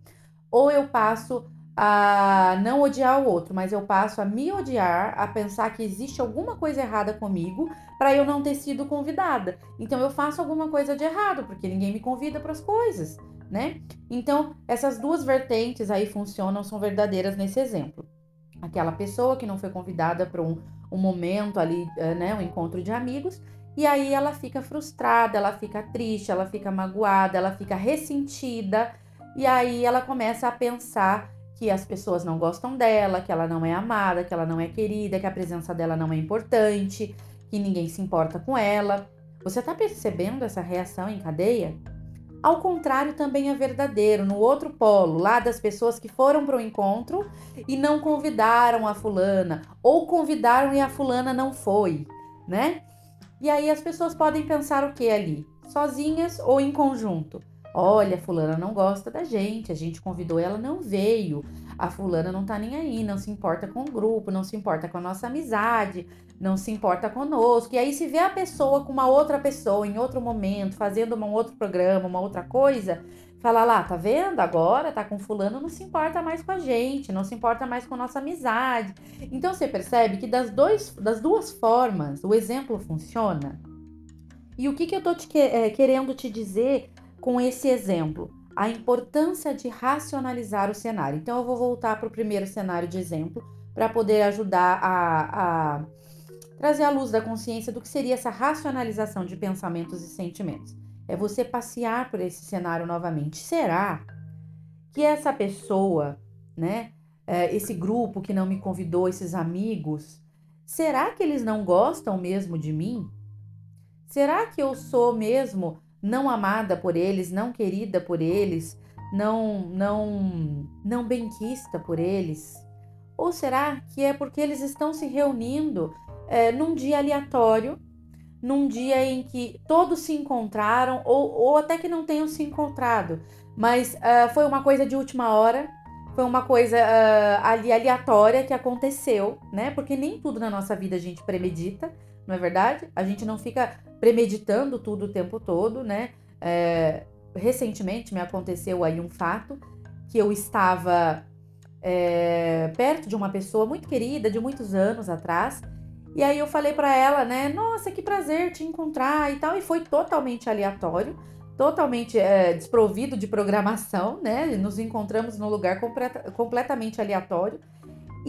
A: ou eu passo a não odiar o outro, mas eu passo a me odiar, a pensar que existe alguma coisa errada comigo para eu não ter sido convidada. Então eu faço alguma coisa de errado porque ninguém me convida para as coisas né? Então, essas duas vertentes aí funcionam, são verdadeiras nesse exemplo. Aquela pessoa que não foi convidada para um, um momento ali, eh, né, um encontro de amigos, e aí ela fica frustrada, ela fica triste, ela fica magoada, ela fica ressentida, e aí ela começa a pensar que as pessoas não gostam dela, que ela não é amada, que ela não é querida, que a presença dela não é importante, que ninguém se importa com ela. Você está percebendo essa reação em cadeia? Ao contrário, também é verdadeiro, no outro polo, lá das pessoas que foram para o encontro e não convidaram a fulana, ou convidaram e a fulana não foi, né? E aí as pessoas podem pensar o que ali? Sozinhas ou em conjunto? Olha, fulana não gosta da gente, a gente convidou ela, não veio. A fulana não tá nem aí, não se importa com o grupo, não se importa com a nossa amizade, não se importa conosco. E aí se vê a pessoa com uma outra pessoa em outro momento, fazendo um outro programa, uma outra coisa, fala lá, tá vendo? Agora tá com fulano, não se importa mais com a gente, não se importa mais com a nossa amizade. Então você percebe que das, dois, das duas formas o exemplo funciona. E o que, que eu tô te, é, querendo te dizer com esse exemplo? A importância de racionalizar o cenário. Então, eu vou voltar para o primeiro cenário de exemplo para poder ajudar a, a trazer a luz da consciência do que seria essa racionalização de pensamentos e sentimentos. É você passear por esse cenário novamente. Será que essa pessoa, né, é, esse grupo que não me convidou, esses amigos, será que eles não gostam mesmo de mim? Será que eu sou mesmo não amada por eles, não querida por eles, não não não benquista por eles? Ou será que é porque eles estão se reunindo é, num dia aleatório, num dia em que todos se encontraram, ou, ou até que não tenham se encontrado, mas uh, foi uma coisa de última hora, foi uma coisa uh, ali aleatória que aconteceu, né? Porque nem tudo na nossa vida a gente premedita, não é verdade? A gente não fica premeditando tudo o tempo todo, né? É, recentemente me aconteceu aí um fato que eu estava é, perto de uma pessoa muito querida de muitos anos atrás. E aí eu falei para ela, né? Nossa, que prazer te encontrar e tal. E foi totalmente aleatório, totalmente é, desprovido de programação, né? Nos encontramos num lugar completamente aleatório.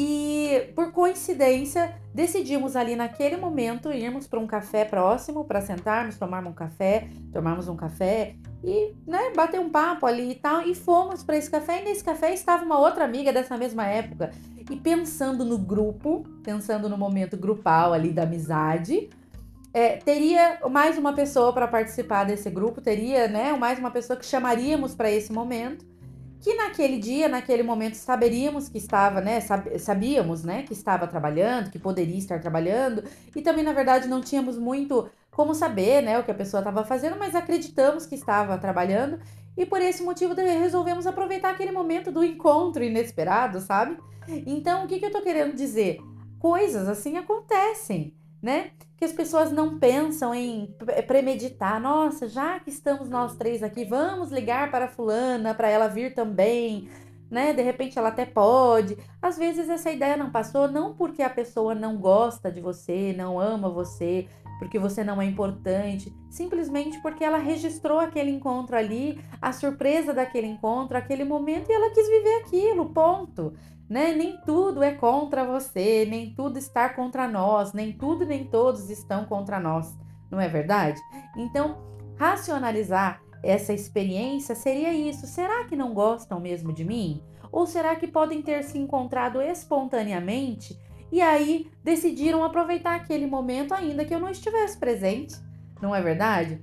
A: E por coincidência, decidimos ali naquele momento irmos para um café próximo para sentarmos, tomarmos um café, tomarmos um café e né, bater um papo ali e tal. E fomos para esse café. E nesse café estava uma outra amiga dessa mesma época. E pensando no grupo, pensando no momento grupal ali da amizade, é, teria mais uma pessoa para participar desse grupo, teria né, mais uma pessoa que chamaríamos para esse momento que naquele dia, naquele momento, saberíamos que estava, né? Sabíamos, né, que estava trabalhando, que poderia estar trabalhando, e também, na verdade, não tínhamos muito como saber, né, o que a pessoa estava fazendo, mas acreditamos que estava trabalhando, e por esse motivo resolvemos aproveitar aquele momento do encontro inesperado, sabe? Então, o que, que eu tô querendo dizer? Coisas assim acontecem, né? Que as pessoas não pensam em premeditar. Nossa, já que estamos nós três aqui, vamos ligar para fulana para ela vir também, né? De repente ela até pode. Às vezes essa ideia não passou não porque a pessoa não gosta de você, não ama você, porque você não é importante, simplesmente porque ela registrou aquele encontro ali, a surpresa daquele encontro, aquele momento e ela quis viver aquilo, ponto né? Nem tudo é contra você, nem tudo está contra nós, nem tudo nem todos estão contra nós, não é verdade? Então, racionalizar essa experiência seria isso. Será que não gostam mesmo de mim? Ou será que podem ter se encontrado espontaneamente e aí decidiram aproveitar aquele momento ainda que eu não estivesse presente? Não é verdade?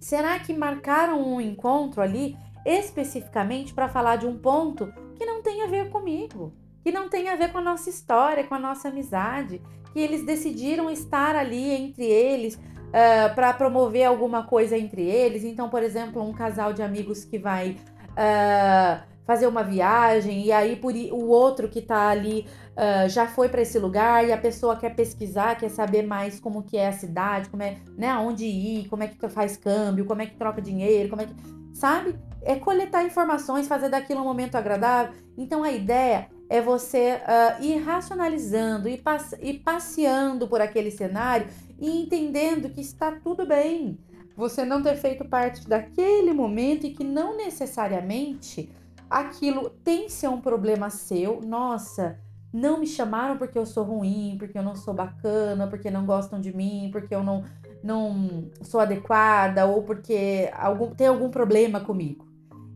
A: Será que marcaram um encontro ali especificamente para falar de um ponto que não tem a ver comigo, que não tem a ver com a nossa história, com a nossa amizade, que eles decidiram estar ali entre eles uh, ah, para promover alguma coisa entre eles. Então, por exemplo, um casal de amigos que vai uh, fazer uma viagem e aí por o outro que está ali uh, já foi para esse lugar e a pessoa quer pesquisar, quer saber mais como que é a cidade, como é, né, aonde ir, como é que faz câmbio, como é que troca dinheiro, como é que, sabe? é coletar informações, fazer daquilo um momento agradável. Então a ideia é você uh, ir racionalizando e ir passeando por aquele cenário e entendendo que está tudo bem. Você não ter feito parte daquele momento e que não necessariamente aquilo tem ser um problema seu. Nossa, não me chamaram porque eu sou ruim, porque eu não sou bacana, porque não gostam de mim, porque eu não, não sou adequada ou porque algum, tem algum problema comigo.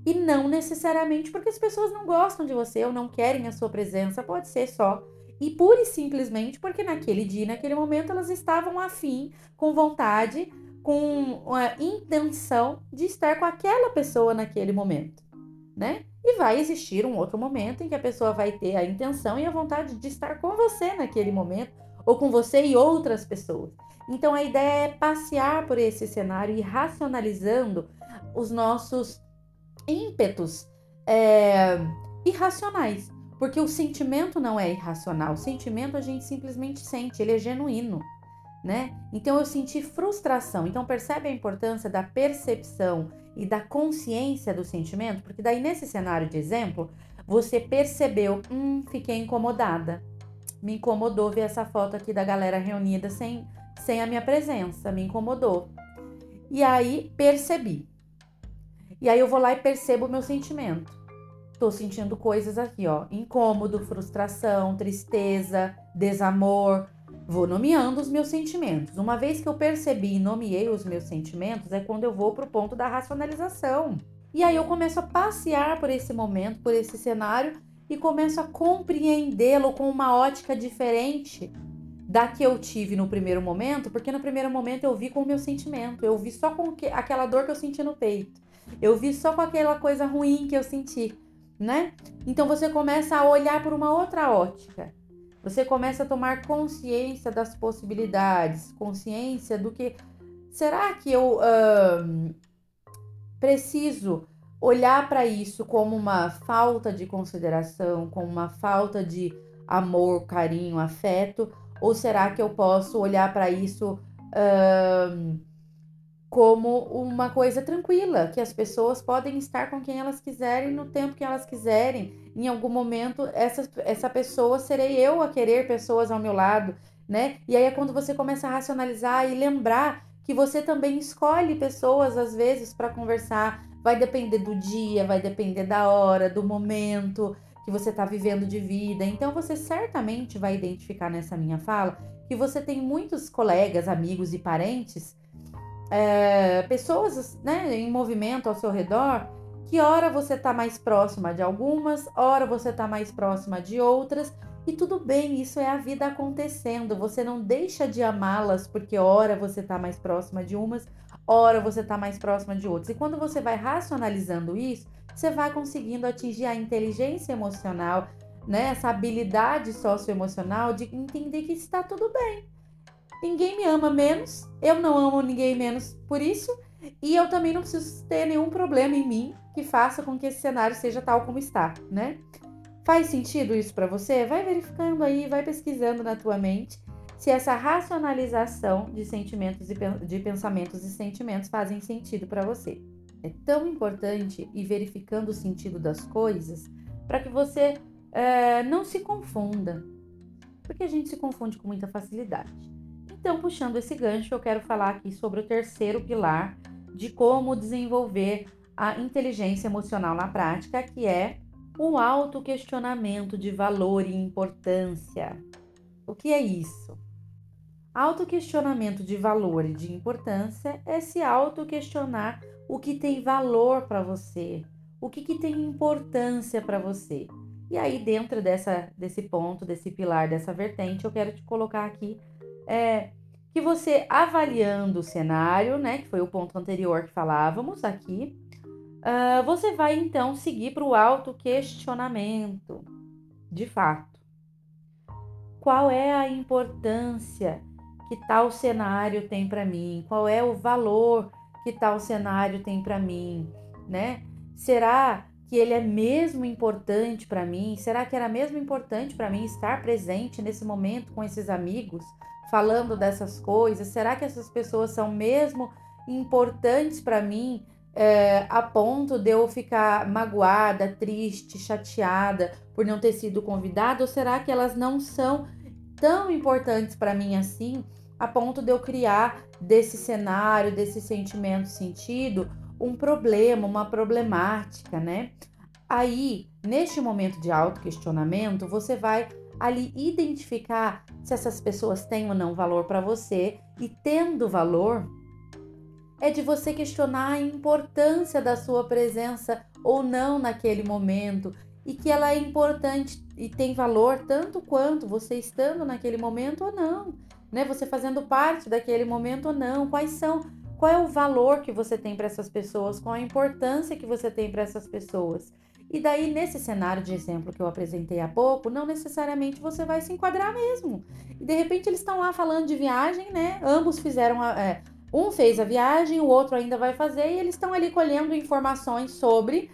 A: E não necessariamente porque as pessoas não gostam de você ou não querem a sua presença, pode ser só e pura e simplesmente porque naquele dia, naquele momento, elas estavam afim, com vontade, com a intenção de estar com aquela pessoa naquele momento, né? E vai existir um outro momento em que a pessoa vai ter a intenção e a vontade de estar com você naquele momento, ou com você e outras pessoas. Então a ideia é passear por esse cenário e racionalizando os nossos ímpetos é, irracionais. Porque o sentimento não é irracional. O sentimento a gente simplesmente sente, ele é genuíno. Né? Então eu senti frustração. Então percebe a importância da percepção e da consciência do sentimento, porque daí nesse cenário de exemplo, você percebeu, hum, fiquei incomodada. Me incomodou ver essa foto aqui da galera reunida sem sem a minha presença, me incomodou. E aí percebi. E aí eu vou lá e percebo o meu sentimento. Tô sentindo coisas aqui, ó, incômodo, frustração, tristeza, desamor. Vou nomeando os meus sentimentos. Uma vez que eu percebi e nomeei os meus sentimentos, é quando eu vou pro ponto da racionalização. E aí eu começo a passear por esse momento, por esse cenário e começo a compreendê-lo com uma ótica diferente da que eu tive no primeiro momento, porque no primeiro momento eu vi com o meu sentimento, eu vi só com que, aquela dor que eu senti no peito. Eu vi só com aquela coisa ruim que eu senti, né? Então você começa a olhar por uma outra ótica. Você começa a tomar consciência das possibilidades, consciência do que. Será que eu uh, preciso olhar para isso como uma falta de consideração, como uma falta de amor, carinho, afeto? Ou será que eu posso olhar para isso uh, como uma coisa tranquila, que as pessoas podem estar com quem elas quiserem no tempo que elas quiserem. Em algum momento, essa, essa pessoa serei eu a querer pessoas ao meu lado, né? E aí é quando você começa a racionalizar e lembrar que você também escolhe pessoas, às vezes, para conversar. Vai depender do dia, vai depender da hora, do momento que você está vivendo de vida. Então, você certamente vai identificar nessa minha fala que você tem muitos colegas, amigos e parentes é, pessoas né, em movimento ao seu redor que hora você está mais próxima de algumas, hora você está mais próxima de outras, e tudo bem, isso é a vida acontecendo. Você não deixa de amá-las porque hora você está mais próxima de umas, hora você está mais próxima de outras. E quando você vai racionalizando isso, você vai conseguindo atingir a inteligência emocional, né? Essa habilidade socioemocional de entender que está tudo bem. Ninguém me ama menos, eu não amo ninguém menos por isso, e eu também não preciso ter nenhum problema em mim que faça com que esse cenário seja tal como está, né? Faz sentido isso para você? Vai verificando aí, vai pesquisando na tua mente se essa racionalização de sentimentos e de pensamentos e sentimentos fazem sentido para você. É tão importante ir verificando o sentido das coisas para que você é, não se confunda, porque a gente se confunde com muita facilidade. Então, puxando esse gancho, eu quero falar aqui sobre o terceiro pilar de como desenvolver a inteligência emocional na prática, que é o autoquestionamento de valor e importância. O que é isso? Autoquestionamento de valor e de importância é se autoquestionar o que tem valor para você, o que, que tem importância para você. E aí, dentro dessa, desse ponto, desse pilar, dessa vertente, eu quero te colocar aqui é, que você avaliando o cenário, né, que foi o ponto anterior que falávamos aqui, Uh, você vai então seguir para o autoquestionamento. De fato, qual é a importância que tal cenário tem para mim? Qual é o valor que tal cenário tem para mim, né? Será que ele é mesmo importante para mim? Será que era mesmo importante para mim estar presente nesse momento com esses amigos, falando dessas coisas? Será que essas pessoas são mesmo importantes para mim é, a ponto de eu ficar magoada, triste, chateada por não ter sido convidada? Ou será que elas não são tão importantes para mim assim, a ponto de eu criar desse cenário, desse sentimento sentido, um problema, uma problemática, né? Aí, neste momento de autoquestionamento, você vai ali identificar se essas pessoas têm ou não valor para você e tendo valor, é de você questionar a importância da sua presença ou não naquele momento e que ela é importante e tem valor tanto quanto você estando naquele momento ou não, né? Você fazendo parte daquele momento ou não. Quais são qual é o valor que você tem para essas pessoas? Qual a importância que você tem para essas pessoas? E daí, nesse cenário de exemplo que eu apresentei há pouco, não necessariamente você vai se enquadrar mesmo. E de repente eles estão lá falando de viagem, né? Ambos fizeram a, é, um fez a viagem, o outro ainda vai fazer, e eles estão ali colhendo informações sobre,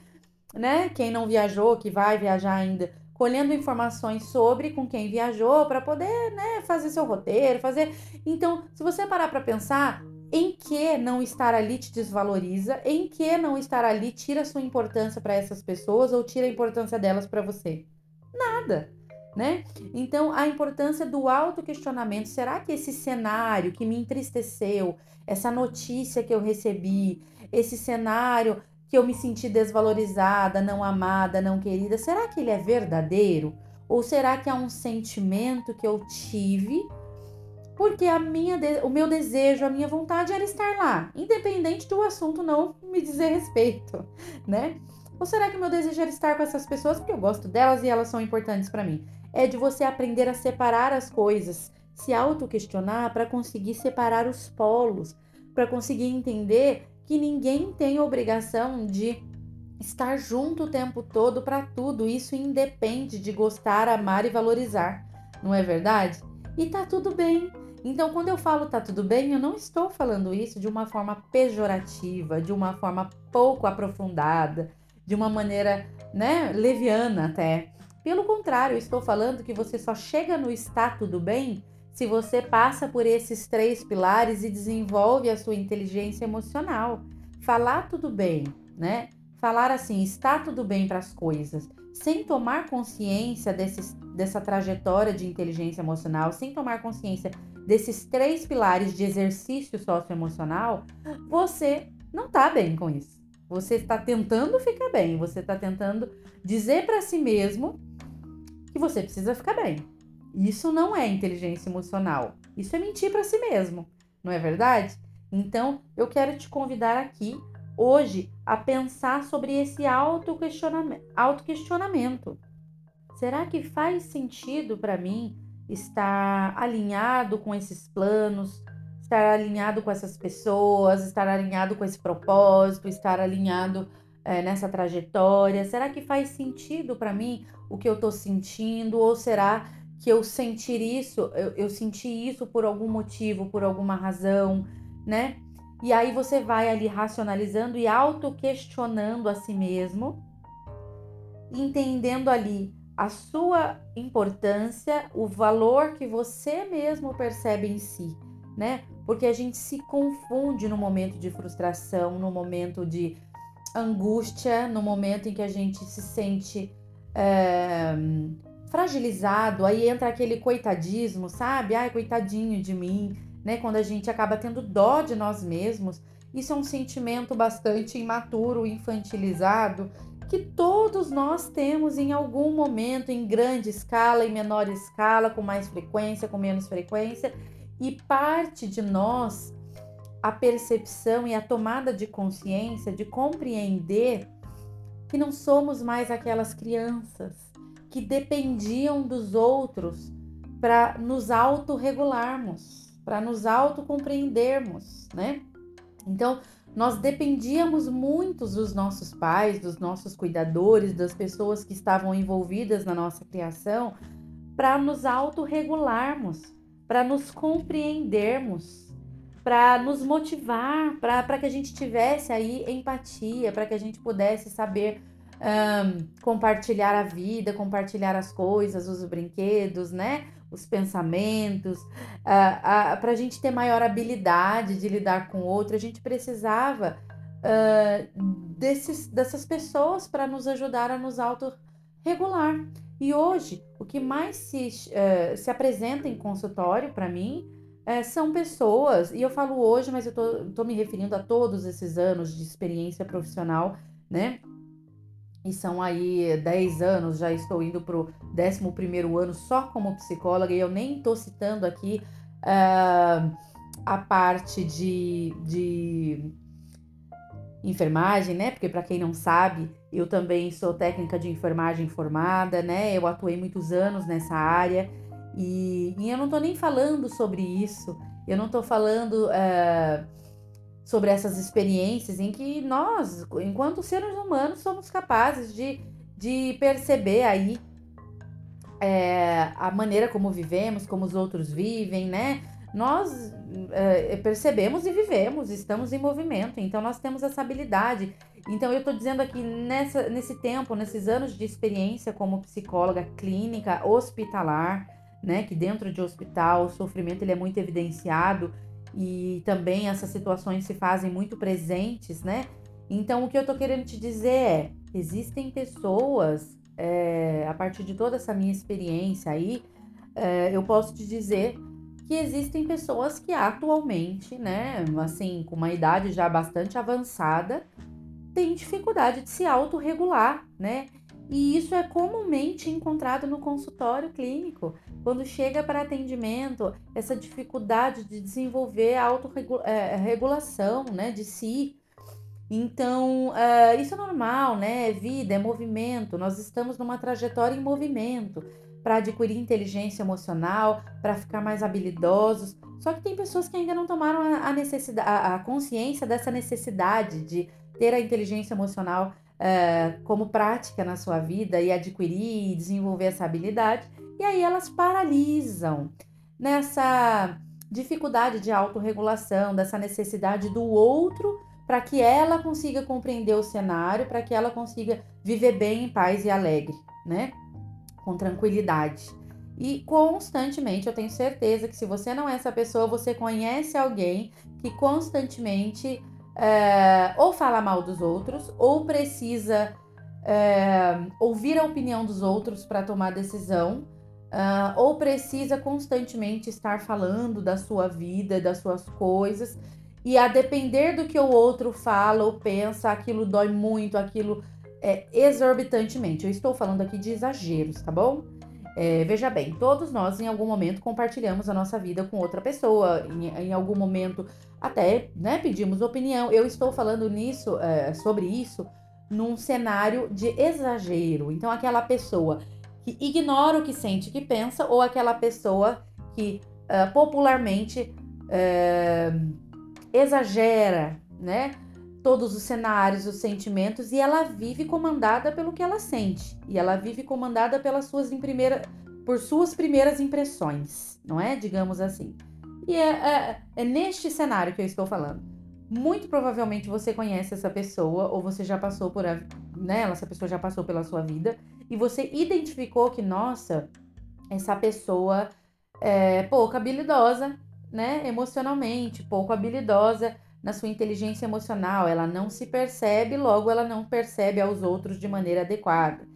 A: né? Quem não viajou, que vai viajar ainda, colhendo informações sobre com quem viajou para poder, né, fazer seu roteiro, fazer. Então, se você parar para pensar, em que não estar ali te desvaloriza, em que não estar ali tira sua importância para essas pessoas ou tira a importância delas para você? Nada né? Então, a importância do autoquestionamento. Será que esse cenário que me entristeceu, essa notícia que eu recebi, esse cenário que eu me senti desvalorizada, não amada, não querida, será que ele é verdadeiro? Ou será que é um sentimento que eu tive porque a minha, o meu desejo, a minha vontade era estar lá, independente do assunto não me dizer respeito, né? Ou será que o meu desejo era estar com essas pessoas porque eu gosto delas e elas são importantes para mim? é de você aprender a separar as coisas, se auto-questionar para conseguir separar os polos, para conseguir entender que ninguém tem obrigação de estar junto o tempo todo para tudo. Isso independe de gostar, amar e valorizar, não é verdade? E tá tudo bem. Então, quando eu falo tá tudo bem, eu não estou falando isso de uma forma pejorativa, de uma forma pouco aprofundada, de uma maneira, né, leviana até. Pelo contrário, eu estou falando que você só chega no está tudo bem se você passa por esses três pilares e desenvolve a sua inteligência emocional. Falar tudo bem, né? Falar assim, está tudo bem para as coisas, sem tomar consciência desses, dessa trajetória de inteligência emocional, sem tomar consciência desses três pilares de exercício socioemocional, você não está bem com isso. Você está tentando ficar bem, você está tentando dizer para si mesmo que você precisa ficar bem. Isso não é inteligência emocional. Isso é mentir para si mesmo, não é verdade? Então, eu quero te convidar aqui hoje a pensar sobre esse autoquestionamento. autoquestionamento. Será que faz sentido para mim estar alinhado com esses planos, estar alinhado com essas pessoas, estar alinhado com esse propósito, estar alinhado é, nessa trajetória? Será que faz sentido para mim o que eu estou sentindo? Ou será que eu sentir isso, eu, eu senti isso por algum motivo, por alguma razão, né? E aí você vai ali racionalizando e auto-questionando a si mesmo, entendendo ali a sua importância, o valor que você mesmo percebe em si, né? Porque a gente se confunde no momento de frustração, no momento de angústia, no momento em que a gente se sente é, fragilizado, aí entra aquele coitadismo, sabe? Ai, coitadinho de mim, né? Quando a gente acaba tendo dó de nós mesmos. Isso é um sentimento bastante imaturo, infantilizado, que todos nós temos em algum momento, em grande escala, em menor escala, com mais frequência, com menos frequência, e parte de nós a percepção e a tomada de consciência de compreender que não somos mais aquelas crianças que dependiam dos outros para nos autorregularmos, para nos autocompreendermos, né? Então, nós dependíamos muito dos nossos pais, dos nossos cuidadores, das pessoas que estavam envolvidas na nossa criação, para nos autorregularmos, para nos compreendermos, para nos motivar, para que a gente tivesse aí empatia, para que a gente pudesse saber um, compartilhar a vida, compartilhar as coisas, os brinquedos, né? Os pensamentos, uh, uh, para a gente ter maior habilidade de lidar com o outro, a gente precisava uh, desses, dessas pessoas para nos ajudar a nos autorregular. E hoje, o que mais se, uh, se apresenta em consultório para mim é, são pessoas, e eu falo hoje, mas eu tô me referindo a todos esses anos de experiência profissional, né? E são aí 10 anos, já estou indo para o 11 ano só como psicóloga, e eu nem estou citando aqui uh, a parte de, de enfermagem, né? Porque para quem não sabe, eu também sou técnica de enfermagem formada, né? Eu atuei muitos anos nessa área. E, e eu não estou nem falando sobre isso, eu não estou falando uh, sobre essas experiências em que nós, enquanto seres humanos, somos capazes de, de perceber aí é, a maneira como vivemos, como os outros vivem, né? Nós é, percebemos e vivemos, estamos em movimento, então nós temos essa habilidade. Então eu estou dizendo aqui nessa, nesse tempo, nesses anos de experiência como psicóloga clínica hospitalar, né, que dentro de hospital o sofrimento ele é muito evidenciado e também essas situações se fazem muito presentes, né? Então o que eu tô querendo te dizer é, existem pessoas, é, a partir de toda essa minha experiência aí, é, eu posso te dizer que existem pessoas que atualmente, né, assim, com uma idade já bastante avançada, têm dificuldade de se autorregular, né? E isso é comumente encontrado no consultório clínico. Quando chega para atendimento, essa dificuldade de desenvolver a autorregulação né, de si. Então, uh, isso é normal, né? É vida, é movimento. Nós estamos numa trajetória em movimento para adquirir inteligência emocional, para ficar mais habilidosos. Só que tem pessoas que ainda não tomaram a, necessidade, a consciência dessa necessidade de ter a inteligência emocional uh, como prática na sua vida e adquirir e desenvolver essa habilidade, e aí elas paralisam nessa dificuldade de autorregulação, dessa necessidade do outro para que ela consiga compreender o cenário, para que ela consiga viver bem em paz e alegre, né? Com tranquilidade. E constantemente, eu tenho certeza que se você não é essa pessoa, você conhece alguém que constantemente é, ou fala mal dos outros, ou precisa é, ouvir a opinião dos outros para tomar decisão, é, ou precisa constantemente estar falando da sua vida, das suas coisas, e a depender do que o outro fala ou pensa, aquilo dói muito, aquilo é exorbitantemente. Eu estou falando aqui de exageros, tá bom? É, veja bem, todos nós em algum momento compartilhamos a nossa vida com outra pessoa, em, em algum momento até né, pedimos opinião. Eu estou falando nisso, é, sobre isso, num cenário de exagero. Então, aquela pessoa que ignora o que sente, que pensa, ou aquela pessoa que uh, popularmente uh, exagera, né? Todos os cenários, os sentimentos, e ela vive comandada pelo que ela sente. E ela vive comandada pelas suas primeira, por suas primeiras impressões, não é? Digamos assim. E é, é, é neste cenário que eu estou falando. Muito provavelmente você conhece essa pessoa, ou você já passou por a, né? Essa pessoa já passou pela sua vida, e você identificou que, nossa, essa pessoa é pouco habilidosa, né, emocionalmente, pouco habilidosa na sua inteligência emocional, ela não se percebe, logo ela não percebe aos outros de maneira adequada.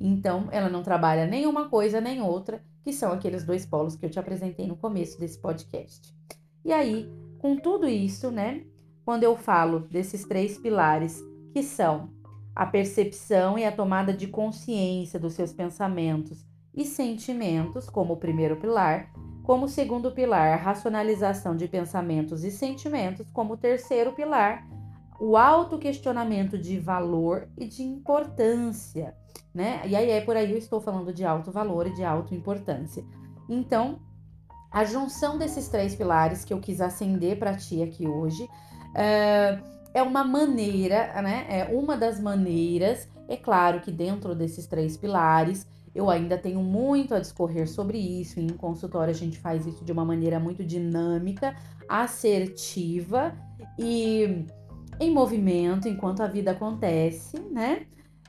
A: Então, ela não trabalha nenhuma coisa nem outra, que são aqueles dois polos que eu te apresentei no começo desse podcast. E aí, com tudo isso, né, quando eu falo desses três pilares, que são a percepção e a tomada de consciência dos seus pensamentos e sentimentos, como o primeiro pilar, como segundo pilar, a racionalização de pensamentos e sentimentos, como terceiro pilar, o autoquestionamento de valor e de importância, né? E aí é por aí eu estou falando de alto valor e de autoimportância. Então, a junção desses três pilares que eu quis acender para ti aqui hoje é, é uma maneira, né? É uma das maneiras, é claro que dentro desses três pilares eu ainda tenho muito a discorrer sobre isso. Em consultório, a gente faz isso de uma maneira muito dinâmica, assertiva e em movimento enquanto a vida acontece, né?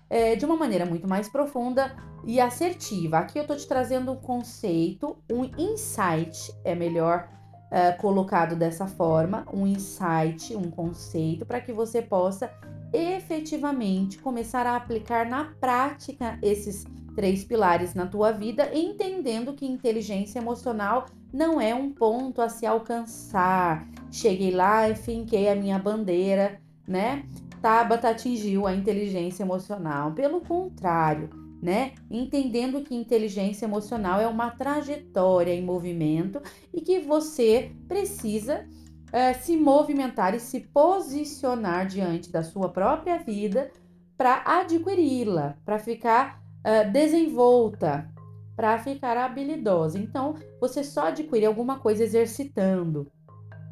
A: É, de uma maneira muito mais profunda e assertiva. Aqui eu tô te trazendo um conceito, um insight, é melhor é, colocado dessa forma, um insight, um conceito, para que você possa efetivamente começar a aplicar na prática esses três pilares na tua vida, entendendo que inteligência emocional não é um ponto a se alcançar. Cheguei lá e finquei a minha bandeira, né? Tabata atingiu a inteligência emocional. Pelo contrário, né? Entendendo que inteligência emocional é uma trajetória em movimento e que você precisa é, se movimentar e se posicionar diante da sua própria vida para adquiri-la, para ficar uh, desenvolta, para ficar habilidosa. Então, você só adquire alguma coisa exercitando,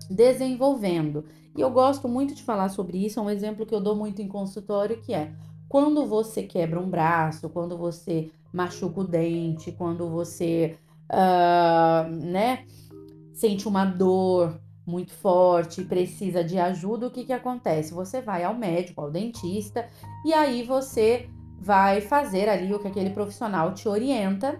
A: desenvolvendo. E eu gosto muito de falar sobre isso, é um exemplo que eu dou muito em consultório, que é quando você quebra um braço, quando você machuca o dente, quando você, uh, né, sente uma dor muito forte precisa de ajuda, o que que acontece? Você vai ao médico, ao dentista, e aí você vai fazer ali o que aquele profissional te orienta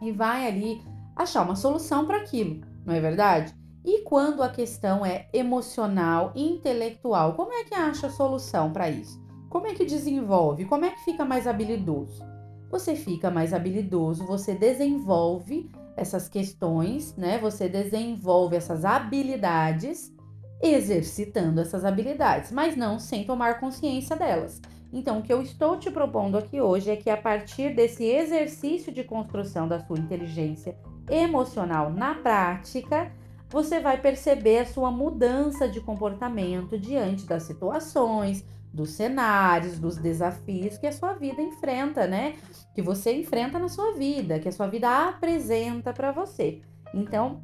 A: e vai ali achar uma solução para aquilo, não é verdade? E quando a questão é emocional, intelectual, como é que acha a solução para isso? Como é que desenvolve? Como é que fica mais habilidoso? Você fica mais habilidoso, você desenvolve essas questões, né? Você desenvolve essas habilidades exercitando essas habilidades, mas não sem tomar consciência delas. Então, o que eu estou te propondo aqui hoje é que a partir desse exercício de construção da sua inteligência emocional na prática, você vai perceber a sua mudança de comportamento diante das situações, dos cenários, dos desafios que a sua vida enfrenta, né? Que você enfrenta na sua vida, que a sua vida apresenta para você. Então,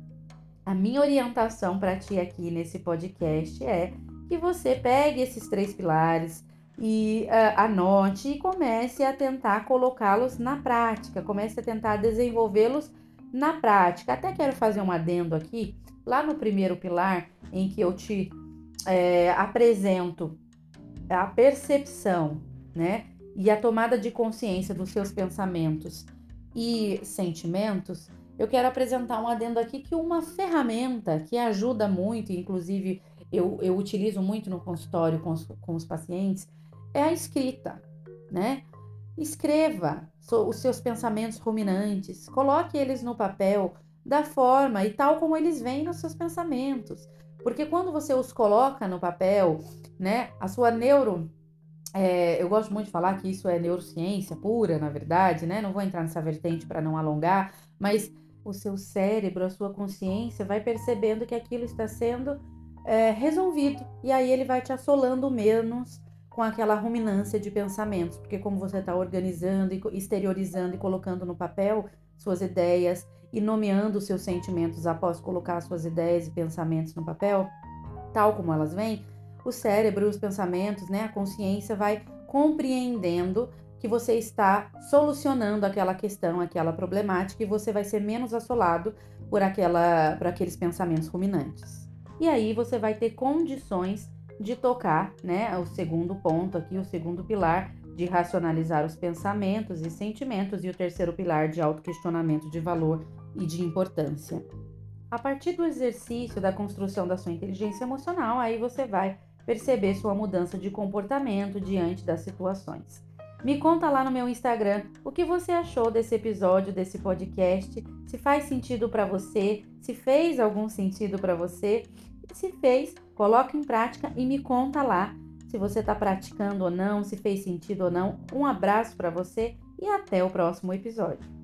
A: a minha orientação para ti aqui nesse podcast é que você pegue esses três pilares, e uh, anote e comece a tentar colocá-los na prática, comece a tentar desenvolvê-los na prática. Até quero fazer um adendo aqui, lá no primeiro pilar, em que eu te é, apresento a percepção, né, e a tomada de consciência dos seus pensamentos e sentimentos, eu quero apresentar um adendo aqui que uma ferramenta que ajuda muito, inclusive eu, eu utilizo muito no consultório com os, com os pacientes, é a escrita, né? Escreva os seus pensamentos ruminantes, coloque eles no papel da forma e tal como eles vêm nos seus pensamentos. Porque quando você os coloca no papel, né, a sua neuro é, eu gosto muito de falar que isso é neurociência pura, na verdade, né? Não vou entrar nessa vertente para não alongar, mas o seu cérebro, a sua consciência vai percebendo que aquilo está sendo é, resolvido e aí ele vai te assolando menos com aquela ruminância de pensamentos, porque como você está organizando e exteriorizando e colocando no papel suas ideias e nomeando seus sentimentos após colocar suas ideias e pensamentos no papel, tal como elas vêm, o cérebro, os pensamentos, né, a consciência vai compreendendo que você está solucionando aquela questão, aquela problemática e você vai ser menos assolado por aquela por aqueles pensamentos ruminantes. E aí você vai ter condições de tocar, né, o segundo ponto aqui, o segundo pilar de racionalizar os pensamentos e sentimentos e o terceiro pilar de autoquestionamento de valor e de importância. A partir do exercício da construção da sua inteligência emocional, aí você vai perceber sua mudança de comportamento diante das situações. Me conta lá no meu Instagram o que você achou desse episódio, desse podcast, se faz sentido para você, se fez algum sentido para você. Se fez, coloca em prática e me conta lá se você está praticando ou não, se fez sentido ou não. Um abraço para você e até o próximo episódio.